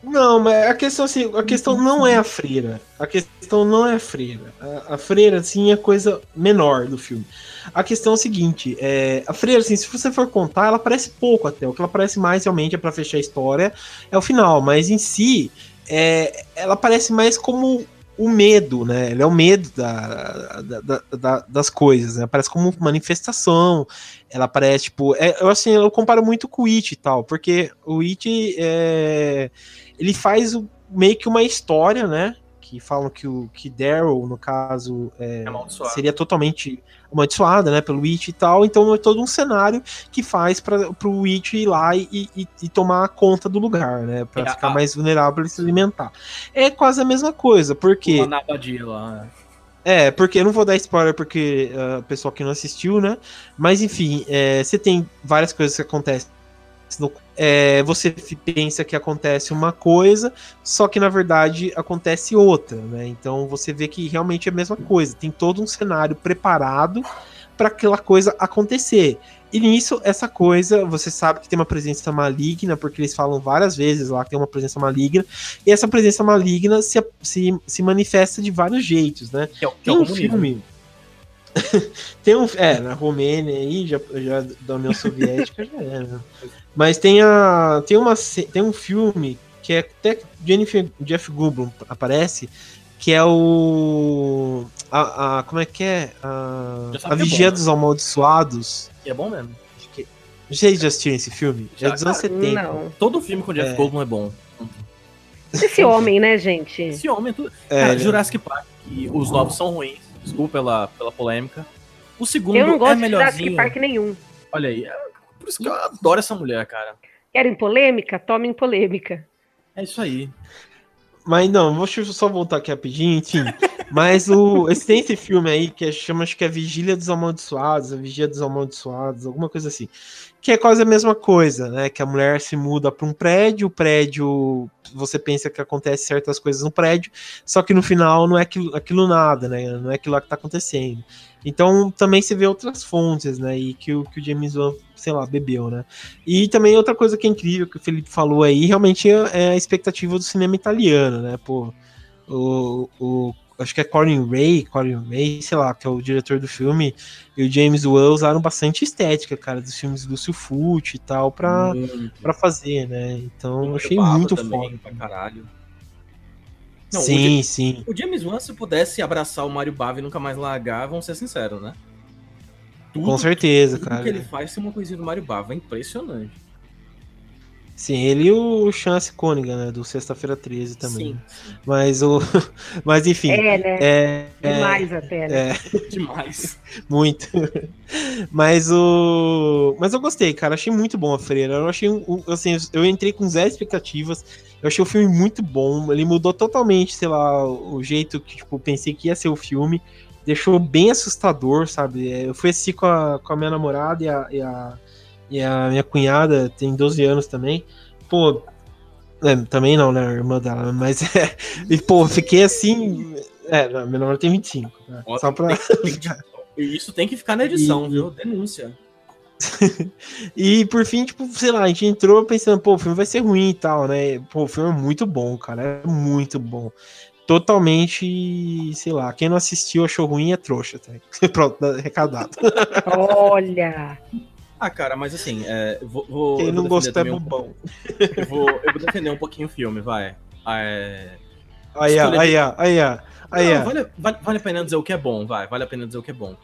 Não, mas a questão assim, a questão não é a freira. A questão não é a freira. A, a freira, assim, é coisa menor do filme. A questão é o seguinte, é, a freira, assim, se você for contar, ela parece pouco até. O que ela parece mais realmente é pra fechar a história é o final, mas em si, é, ela parece mais como o medo, né? Ele é o medo da, da- da- da- das coisas, né? Parece como manifestação. Ela parece, tipo. é, eu assim, eu comparo muito com o It e tal, porque o It é, ele faz o- meio que uma história, né? Que falam que o que Daryl, no caso, é, É seria totalmente amaldiçoada, né? Pelo Witch e tal. Então é todo um cenário que faz para o Witch ir lá e, e- e tomar conta do lugar, né? Para É, ficar a- mais vulnerável e se alimentar. É quase a mesma coisa, porque Lá na abadia lá. é, porque eu não vou dar spoiler porque ah, o pessoal que não assistiu, né? Mas enfim, é, você tem várias coisas que acontecem. É, você pensa que acontece uma coisa, só que na verdade acontece outra, né? Então você vê que realmente é a mesma coisa. Tem todo um cenário preparado para aquela coisa acontecer. E nisso, essa coisa, você sabe que tem uma presença maligna, porque eles falam várias vezes lá que tem uma presença maligna, e essa presença maligna se, se, se manifesta de vários jeitos, né? Que é, que é Tem o um filme. (laughs) tem um. É, na Romênia aí, já, já da União Soviética já era. Né? Mas tem, a, tem, uma, tem um filme que é até que Jennifer, Jeff Goldblum aparece, que é o. a, a- como é que é? A, a que é Vigia bom, né? dos Amaldiçoados. E é bom mesmo. Vocês já assistiram esse filme? Já é Já, dos anos cara, 70. Não. Todo filme com Jeff É. Goldblum é bom. Esse homem, né, gente? Esse homem é tudo. É, Cara, ele- Jurassic Park, os novos são ruins. Desculpa pela, pela polêmica. O segundo Eu não é gosto de Jurassic melhorzinho. Park nenhum. Olha aí. Por isso que eu adoro essa mulher, cara. Querem polêmica? Tomem polêmica. É isso aí. Mas não, deixa eu só voltar aqui rapidinho, enfim. (laughs) Mas o, esse, tem esse filme aí que é- chama, acho que é Vigília dos Amaldiçoados, a Vigia dos Amaldiçoados, alguma coisa assim. Que é quase a mesma coisa, né? Que a mulher se muda para um prédio, o prédio, você pensa que acontece certas coisas no prédio, só que no final não é aquilo, aquilo nada, né? Não é aquilo lá que tá acontecendo. Então também se vê outras fontes, né? E que o, que o James Wan, sei lá, bebeu, né? E também outra coisa que é incrível que o Felipe falou aí, realmente é a expectativa do cinema italiano, né? Pô, o, o acho que é Corin Ray, Corin Ray, sei lá, que é o diretor do filme, e o James Wan usaram bastante estética, cara, dos filmes do Lúcio Fulci e tal, pra, Muito. pra fazer, né? Então eu achei muito também, foda. Pra caralho. Não, o sim, sim. O James Wan, se pudesse abraçar o Mario Bava e nunca mais largar, vamos ser sinceros, né? Tudo, Com certeza, tudo cara. que ele faz tem uma coisinha do Mario Bava, é impressionante. Sim, ele e o Chance Côniga, né? Do Sexta-feira 13 também. Sim, Mas o. (laughs) Mas enfim. É, né? É, é, Demais até, né? é, (laughs) demais. muito. Mas o. Mas eu gostei, cara. Achei muito bom a freira. Eu achei Assim, eu entrei com zero expectativas. Eu achei o filme muito bom. Ele mudou totalmente, sei lá, o jeito que, tipo, pensei que ia ser o filme. Deixou bem assustador, sabe? É, Eu fui assistir com a, com a minha namorada e a, e, a, e a minha cunhada, tem 12 anos também. Pô. é, também não, né? A irmã dela. Mas (laughs) é. E, pô, fiquei assim. É, não, minha namorada tem 25. Né? Ó, Só pra. E Isso tem que ficar na edição, (laughs) E- viu? Denúncia. (laughs) E por fim, tipo, sei lá, a gente entrou pensando, pô, o filme vai ser ruim e tal, né? Pô, o filme é muito bom, cara, é muito bom. Totalmente, sei lá, quem não assistiu achou ruim é trouxa, tá? (laughs) Pronto, recadado. Olha! Ah, cara, mas assim, é, vou, vou- Quem não gostou é um bobão. pouco- eu, vou, eu vou defender um pouquinho o filme, vai. Ah, É, Aí, aí, ó, aí, aí, vale, vale, vale a pena dizer o que é bom, vai. Vale a pena dizer o que é bom.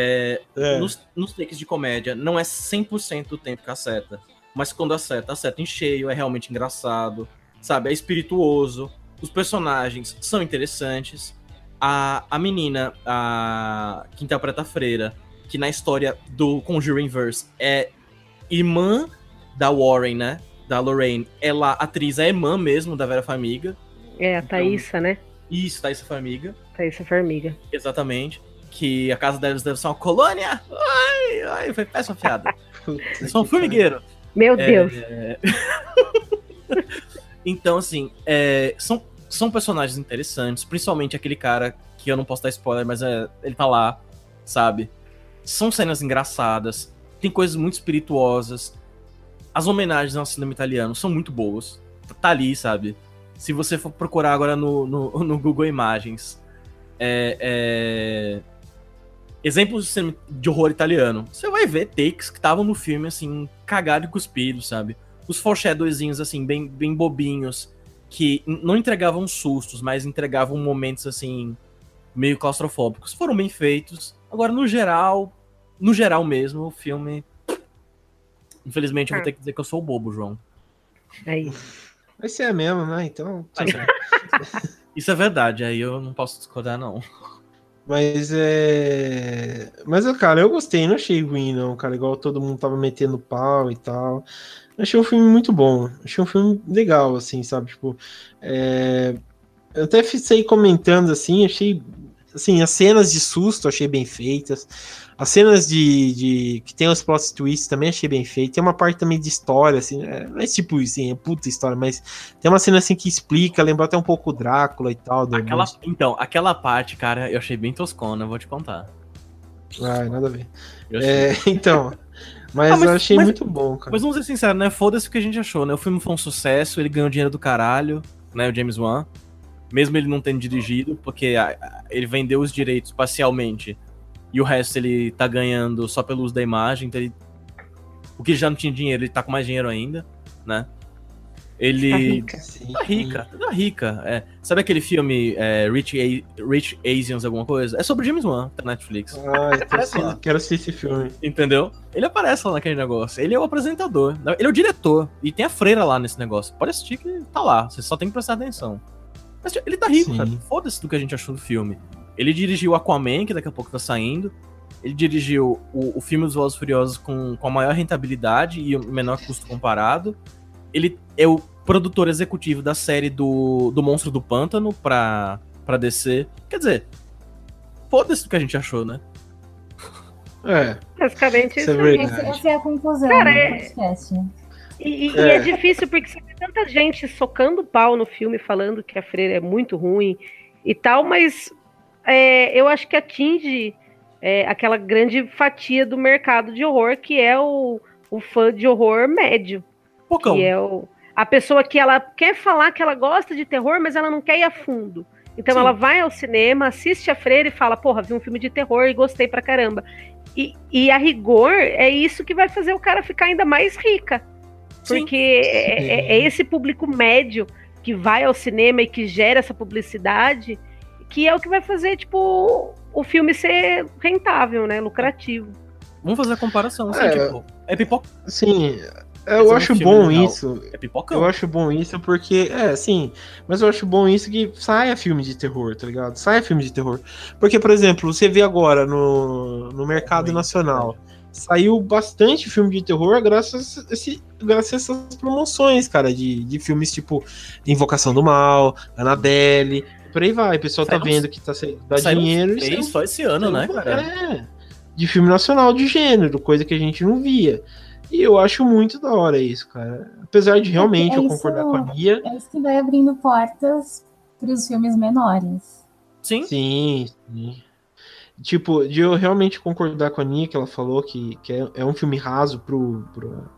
É, É. Nos, nos takes de comédia, não é 100% do tempo que acerta. Mas quando acerta, acerta em cheio, é realmente engraçado, sabe? É espirituoso. Os personagens são interessantes. A, a menina a, que interpreta a freira, que na história do Conjuring Verse é irmã da Warren, né? Da Lorraine. Ela, a atriz, é irmã mesmo da Vera Farmiga. É, a Então- Thaísa, né? Isso, Thaisa Farmiga. Thaísa Formiga. Exatamente. Que a casa deles deve ser uma colônia. Ai, ai, foi péssima piada. (laughs) Eu sou um formigueiro. Meu É, Deus. (laughs) Então, assim, é, são, são personagens interessantes, principalmente aquele cara que eu não posso dar spoiler, mas é, ele tá lá, sabe? São cenas engraçadas, tem coisas muito espirituosas. As homenagens ao cinema italiano são muito boas. Tá ali, sabe? Se você for procurar agora no, no, no Google Imagens, é, é, exemplos de horror italiano, você vai ver takes que estavam no filme, assim, cagado e cuspido, sabe? Os foreshadowzinhos, assim, bem, bem bobinhos, que não entregavam sustos, mas entregavam momentos, assim, meio claustrofóbicos. Foram bem feitos. Agora, no geral, no geral mesmo, o filme... Infelizmente, eu vou Ah. ter que dizer que eu sou o bobo, João. Aí. Vai ser mesmo, né? Então. (laughs) Isso é verdade, aí eu não posso discordar, não. Mas é. Mas, cara, eu gostei, não achei ruim, não, cara. Igual todo mundo tava metendo pau e tal. Achei um filme muito bom. Achei um filme legal, assim, sabe? Tipo. é, Eu até fiquei comentando assim, achei. Assim, as cenas de susto achei bem feitas. As cenas de, de- que tem os plot twists também achei bem feitas. Tem uma parte também de história, assim, é, não é tipo assim, é puta história, mas tem uma cena assim que explica, lembra até um pouco o Drácula e tal. Aquela, então, aquela parte, cara, eu achei bem toscona, eu vou te contar. Ai, nada a ver. É, (laughs) então. Mas, Ah, mas- eu achei mas- muito bom, cara. Mas vamos ser sinceros, né? Foda-se o que a gente achou, né? O filme foi um sucesso, ele ganhou dinheiro do caralho, né? O James Wan. Mesmo ele não tendo dirigido, porque a- a- ele vendeu os direitos parcialmente. E o resto ele tá ganhando só pelo uso da imagem. Então ele. O que já não tinha dinheiro, ele tá com mais dinheiro ainda, né? Ele. Tá rica. Sim. Tá rica, tá rica. É. Sabe aquele filme é, Rich, A- Rich Asians, alguma coisa? É sobre James Wan, da Netflix. Ah, sim, quero assistir esse filme. Entendeu? Ele aparece lá naquele negócio. Ele é o apresentador. Ele é o diretor. E tem a freira lá nesse negócio. Pode assistir que tá lá. Você só tem que prestar atenção. Mas tipo, ele tá rico, Sim. cara. Foda-se do que a gente achou do filme. Ele dirigiu Aquaman, que daqui a pouco tá saindo. Ele dirigiu o, o filme dos Velozes e Furiosos com, com a maior rentabilidade e o menor custo comparado. Ele é o produtor executivo da série do, do Monstro do Pântano pra, pra descer. Quer dizer, foda-se do que a gente achou, né? É, Basicamente Isso é. Essa, é a conclusão Cara, é-. E, e- e É. é difícil porque você tanta gente socando pau no filme, falando que a freira é muito ruim e tal, mas é, eu acho que atinge é, aquela grande fatia do mercado de horror, que é o, o fã de horror médio. Pocão. Que é o, a pessoa que ela quer falar que ela gosta de terror, mas ela não quer ir a fundo. Então Sim. ela vai ao cinema, assiste a freira e fala, porra, vi um filme de terror e gostei pra caramba. E, e a rigor é isso que vai fazer o cara ficar ainda mais rica. Porque é, é- é esse público médio que vai ao cinema e que gera essa publicidade que é o que vai fazer, tipo, o filme ser rentável, né? Lucrativo. Vamos fazer a comparação, assim, É. tipo, é pipoca. sim, eu acho bom legal. isso. É pipocão. Eu acho bom isso porque, é, sim, mas eu acho bom isso que saia filme de terror, tá ligado? Saia filme de terror. Porque, por exemplo, você vê agora no, no mercado nacional, saiu bastante filme de terror graças a, esse, graças a essas promoções, cara, de, de filmes tipo Invocação do Mal, Annabelle, por aí vai. O pessoal tá vendo que tá saindo, dá dinheiro e três saiu- só esse ano, né, cara? é, de filme nacional de gênero, coisa que a gente não via. E eu acho muito da hora isso, cara. Apesar de realmente é eu isso- concordar com a Mia. É isso que vai abrindo portas para os filmes menores. Sim. Sim, sim. Tipo, de eu realmente concordar com a Nia, que ela falou que, que é, é um filme raso pro, pro,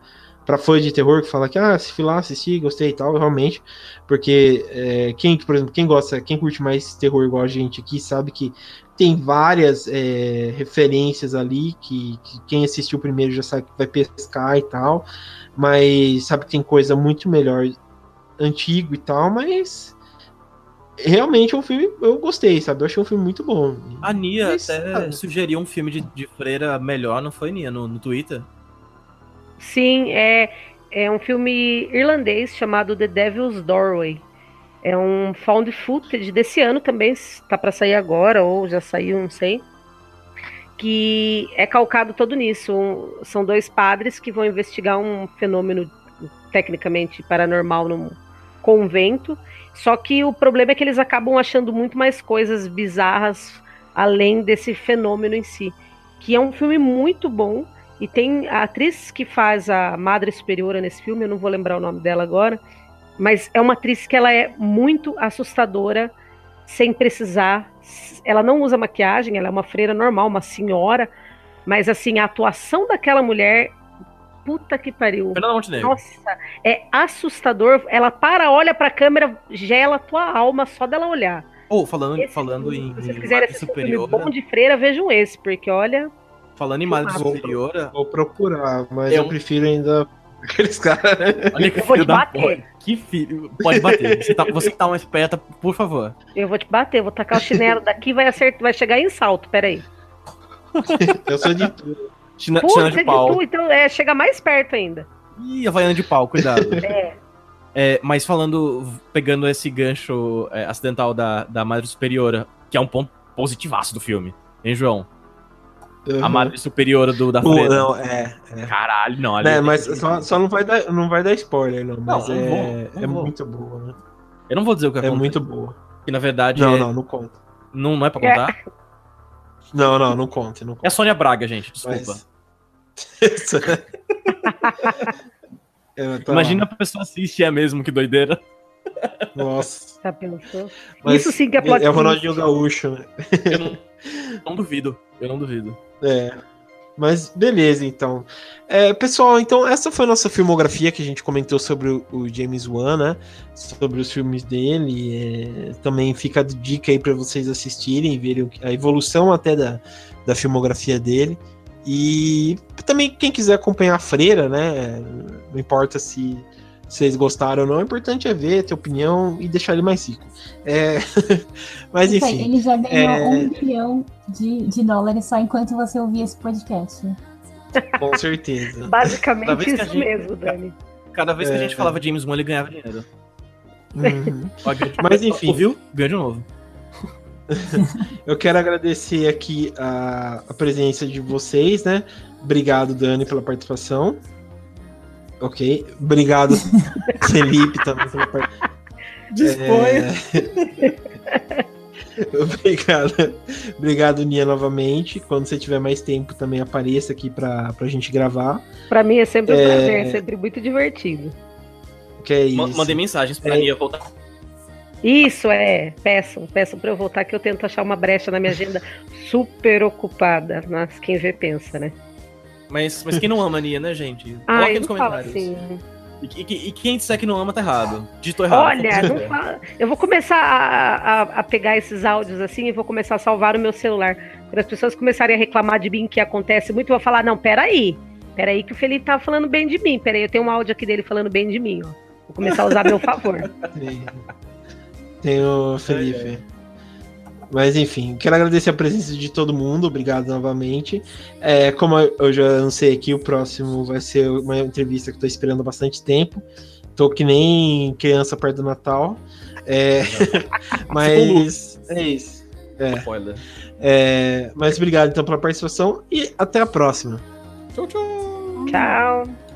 pra fã de terror, que fala que, ah, se fui lá, assisti, gostei e tal, realmente. Porque é, quem, por exemplo, quem gosta, quem curte mais terror igual a gente aqui, sabe que tem várias é, referências ali, que, que quem assistiu primeiro já sabe que vai pescar e tal. Mas sabe que tem coisa muito melhor antigo e tal, mas realmente é um filme, eu gostei, sabe? Eu achei um filme muito bom. A Nia Mas, até sabe? sugeriu um filme de, de freira melhor, não foi, Nia? No, no Twitter? Sim, é, é um filme irlandês chamado The Devil's Doorway. É um found footage desse ano também, tá para sair agora ou já saiu, não sei. Que é calcado todo nisso. Um- são dois padres que vão investigar um fenômeno tecnicamente paranormal num convento. Só que o problema é que eles acabam achando muito mais coisas bizarras além desse fenômeno em si. Que é um filme muito bom. E tem a atriz que faz a Madre Superiora nesse filme, eu não vou lembrar o nome dela agora, mas é uma atriz que ela é muito assustadora, sem precisar. Ela não usa maquiagem, ela é uma freira normal, uma senhora, mas assim, a atuação daquela mulher, puta que pariu. Fernanda Montenegro. Nossa, é assustador. Ela para, olha pra câmera, gela a tua alma só dela olhar. Ou falando, Esse falando filme, em, se vocês em quiserem filme Superiora, bom de freira, vejam esse, porque olha, falando em Madre. Superiora, Vou procurar, mas Eu- eu prefiro ainda (laughs) aqueles caras. né? olha que Eu vou filho te da bater. porra. Que filho. Pode bater. Você, tá, você que tá mais perto, por favor. eu vou te bater, vou tacar o chinelo daqui, vai acertar, vai chegar em salto, peraí. (laughs) Eu sou de tudo. China, Puta, China de de pau. tu, então é, chega mais perto ainda. Ih, Havaiana de pau, cuidado. (laughs) É. É, mas falando, pegando esse gancho é, acidental da, da Madre Superiora, que é um ponto positivaço do filme, hein, João? A Madre Superiora do, da Pô, freira. não, é. é. Caralho, não. ali eu mas que- só, só não, vai dar, não vai dar spoiler, não. Mas Não, não é, vou, é vou. muito boa, né? Eu não vou dizer o que É acontece, muito boa. que na verdade Não, é- não, não conta. não, não é pra contar. (laughs) Não, não, não conta, não É conta. a Sônia Braga, gente, desculpa. Mas- (laughs) Imagina lá. a pessoa assiste e é mesmo, que doideira. Nossa. Tá Isso sim que é plot É o. Ronaldinho Gaúcho, né? Eu não, não duvido, eu não duvido. É. Mas beleza, então. É, pessoal, então essa foi a nossa filmografia que a gente comentou sobre o, o James Wan, né? Sobre os filmes dele. é, também fica a dica aí para vocês assistirem, verem a evolução até da, da filmografia dele. E também quem quiser acompanhar a Freira, né? Não importa se vocês gostaram ou não. O importante é ver, ter opinião e deixar ele mais rico. É, (laughs) Mas aí, enfim. Ele já ganhou é- um bilhão de, de dólares só enquanto você ouvia esse podcast. Com (laughs) certeza. Basicamente a isso gente- mesmo, Dani. Cada vez que a É, gente é. falava James Wan, ele ganhava dinheiro. Uhum. (laughs) Mas, enfim. Ouviu? Ganhou de novo. (laughs) Eu quero agradecer aqui a, a presença de vocês, né? Obrigado, Dani, pela participação. Ok. Obrigado, (laughs) Felipe, também pela participação. (laughs) Obrigado. Obrigado, Nia, novamente. Quando você tiver mais tempo, também apareça aqui pra, pra gente gravar. Pra mim é sempre um É. prazer, é sempre muito divertido. Que é isso. Ma- Mandei mensagens pra É. Nia voltar. Isso é, peçam, peçam pra eu voltar que eu tento achar uma brecha na minha agenda super ocupada, mas quem vê pensa, né? Mas, mas quem não ama Nia, né, gente? Ah, Coloque nos comentários. assim. E, e- e quem disser que não ama, tá errado. Digitou errado. Olha, não (laughs) fala. Eu vou começar a, a- a pegar esses áudios assim e vou começar a salvar no meu celular. Quando as pessoas começarem a reclamar de mim, que acontece muito, eu vou falar: não, peraí. Peraí, que o Felipe tá falando bem de mim. Peraí, eu tenho um áudio aqui dele falando bem de mim, ó. Vou começar a usar a meu favor. (laughs) Tem, tem o Felipe. Mas enfim, quero agradecer a presença de todo mundo, obrigado novamente. É, como eu já anunciei aqui, o próximo vai ser uma entrevista que eu tô esperando há bastante tempo. Tô que nem criança perto do Natal. É, (laughs) mas é isso. É, é, mas obrigado então pela participação e até a próxima. Tchau, tchau. Tchau.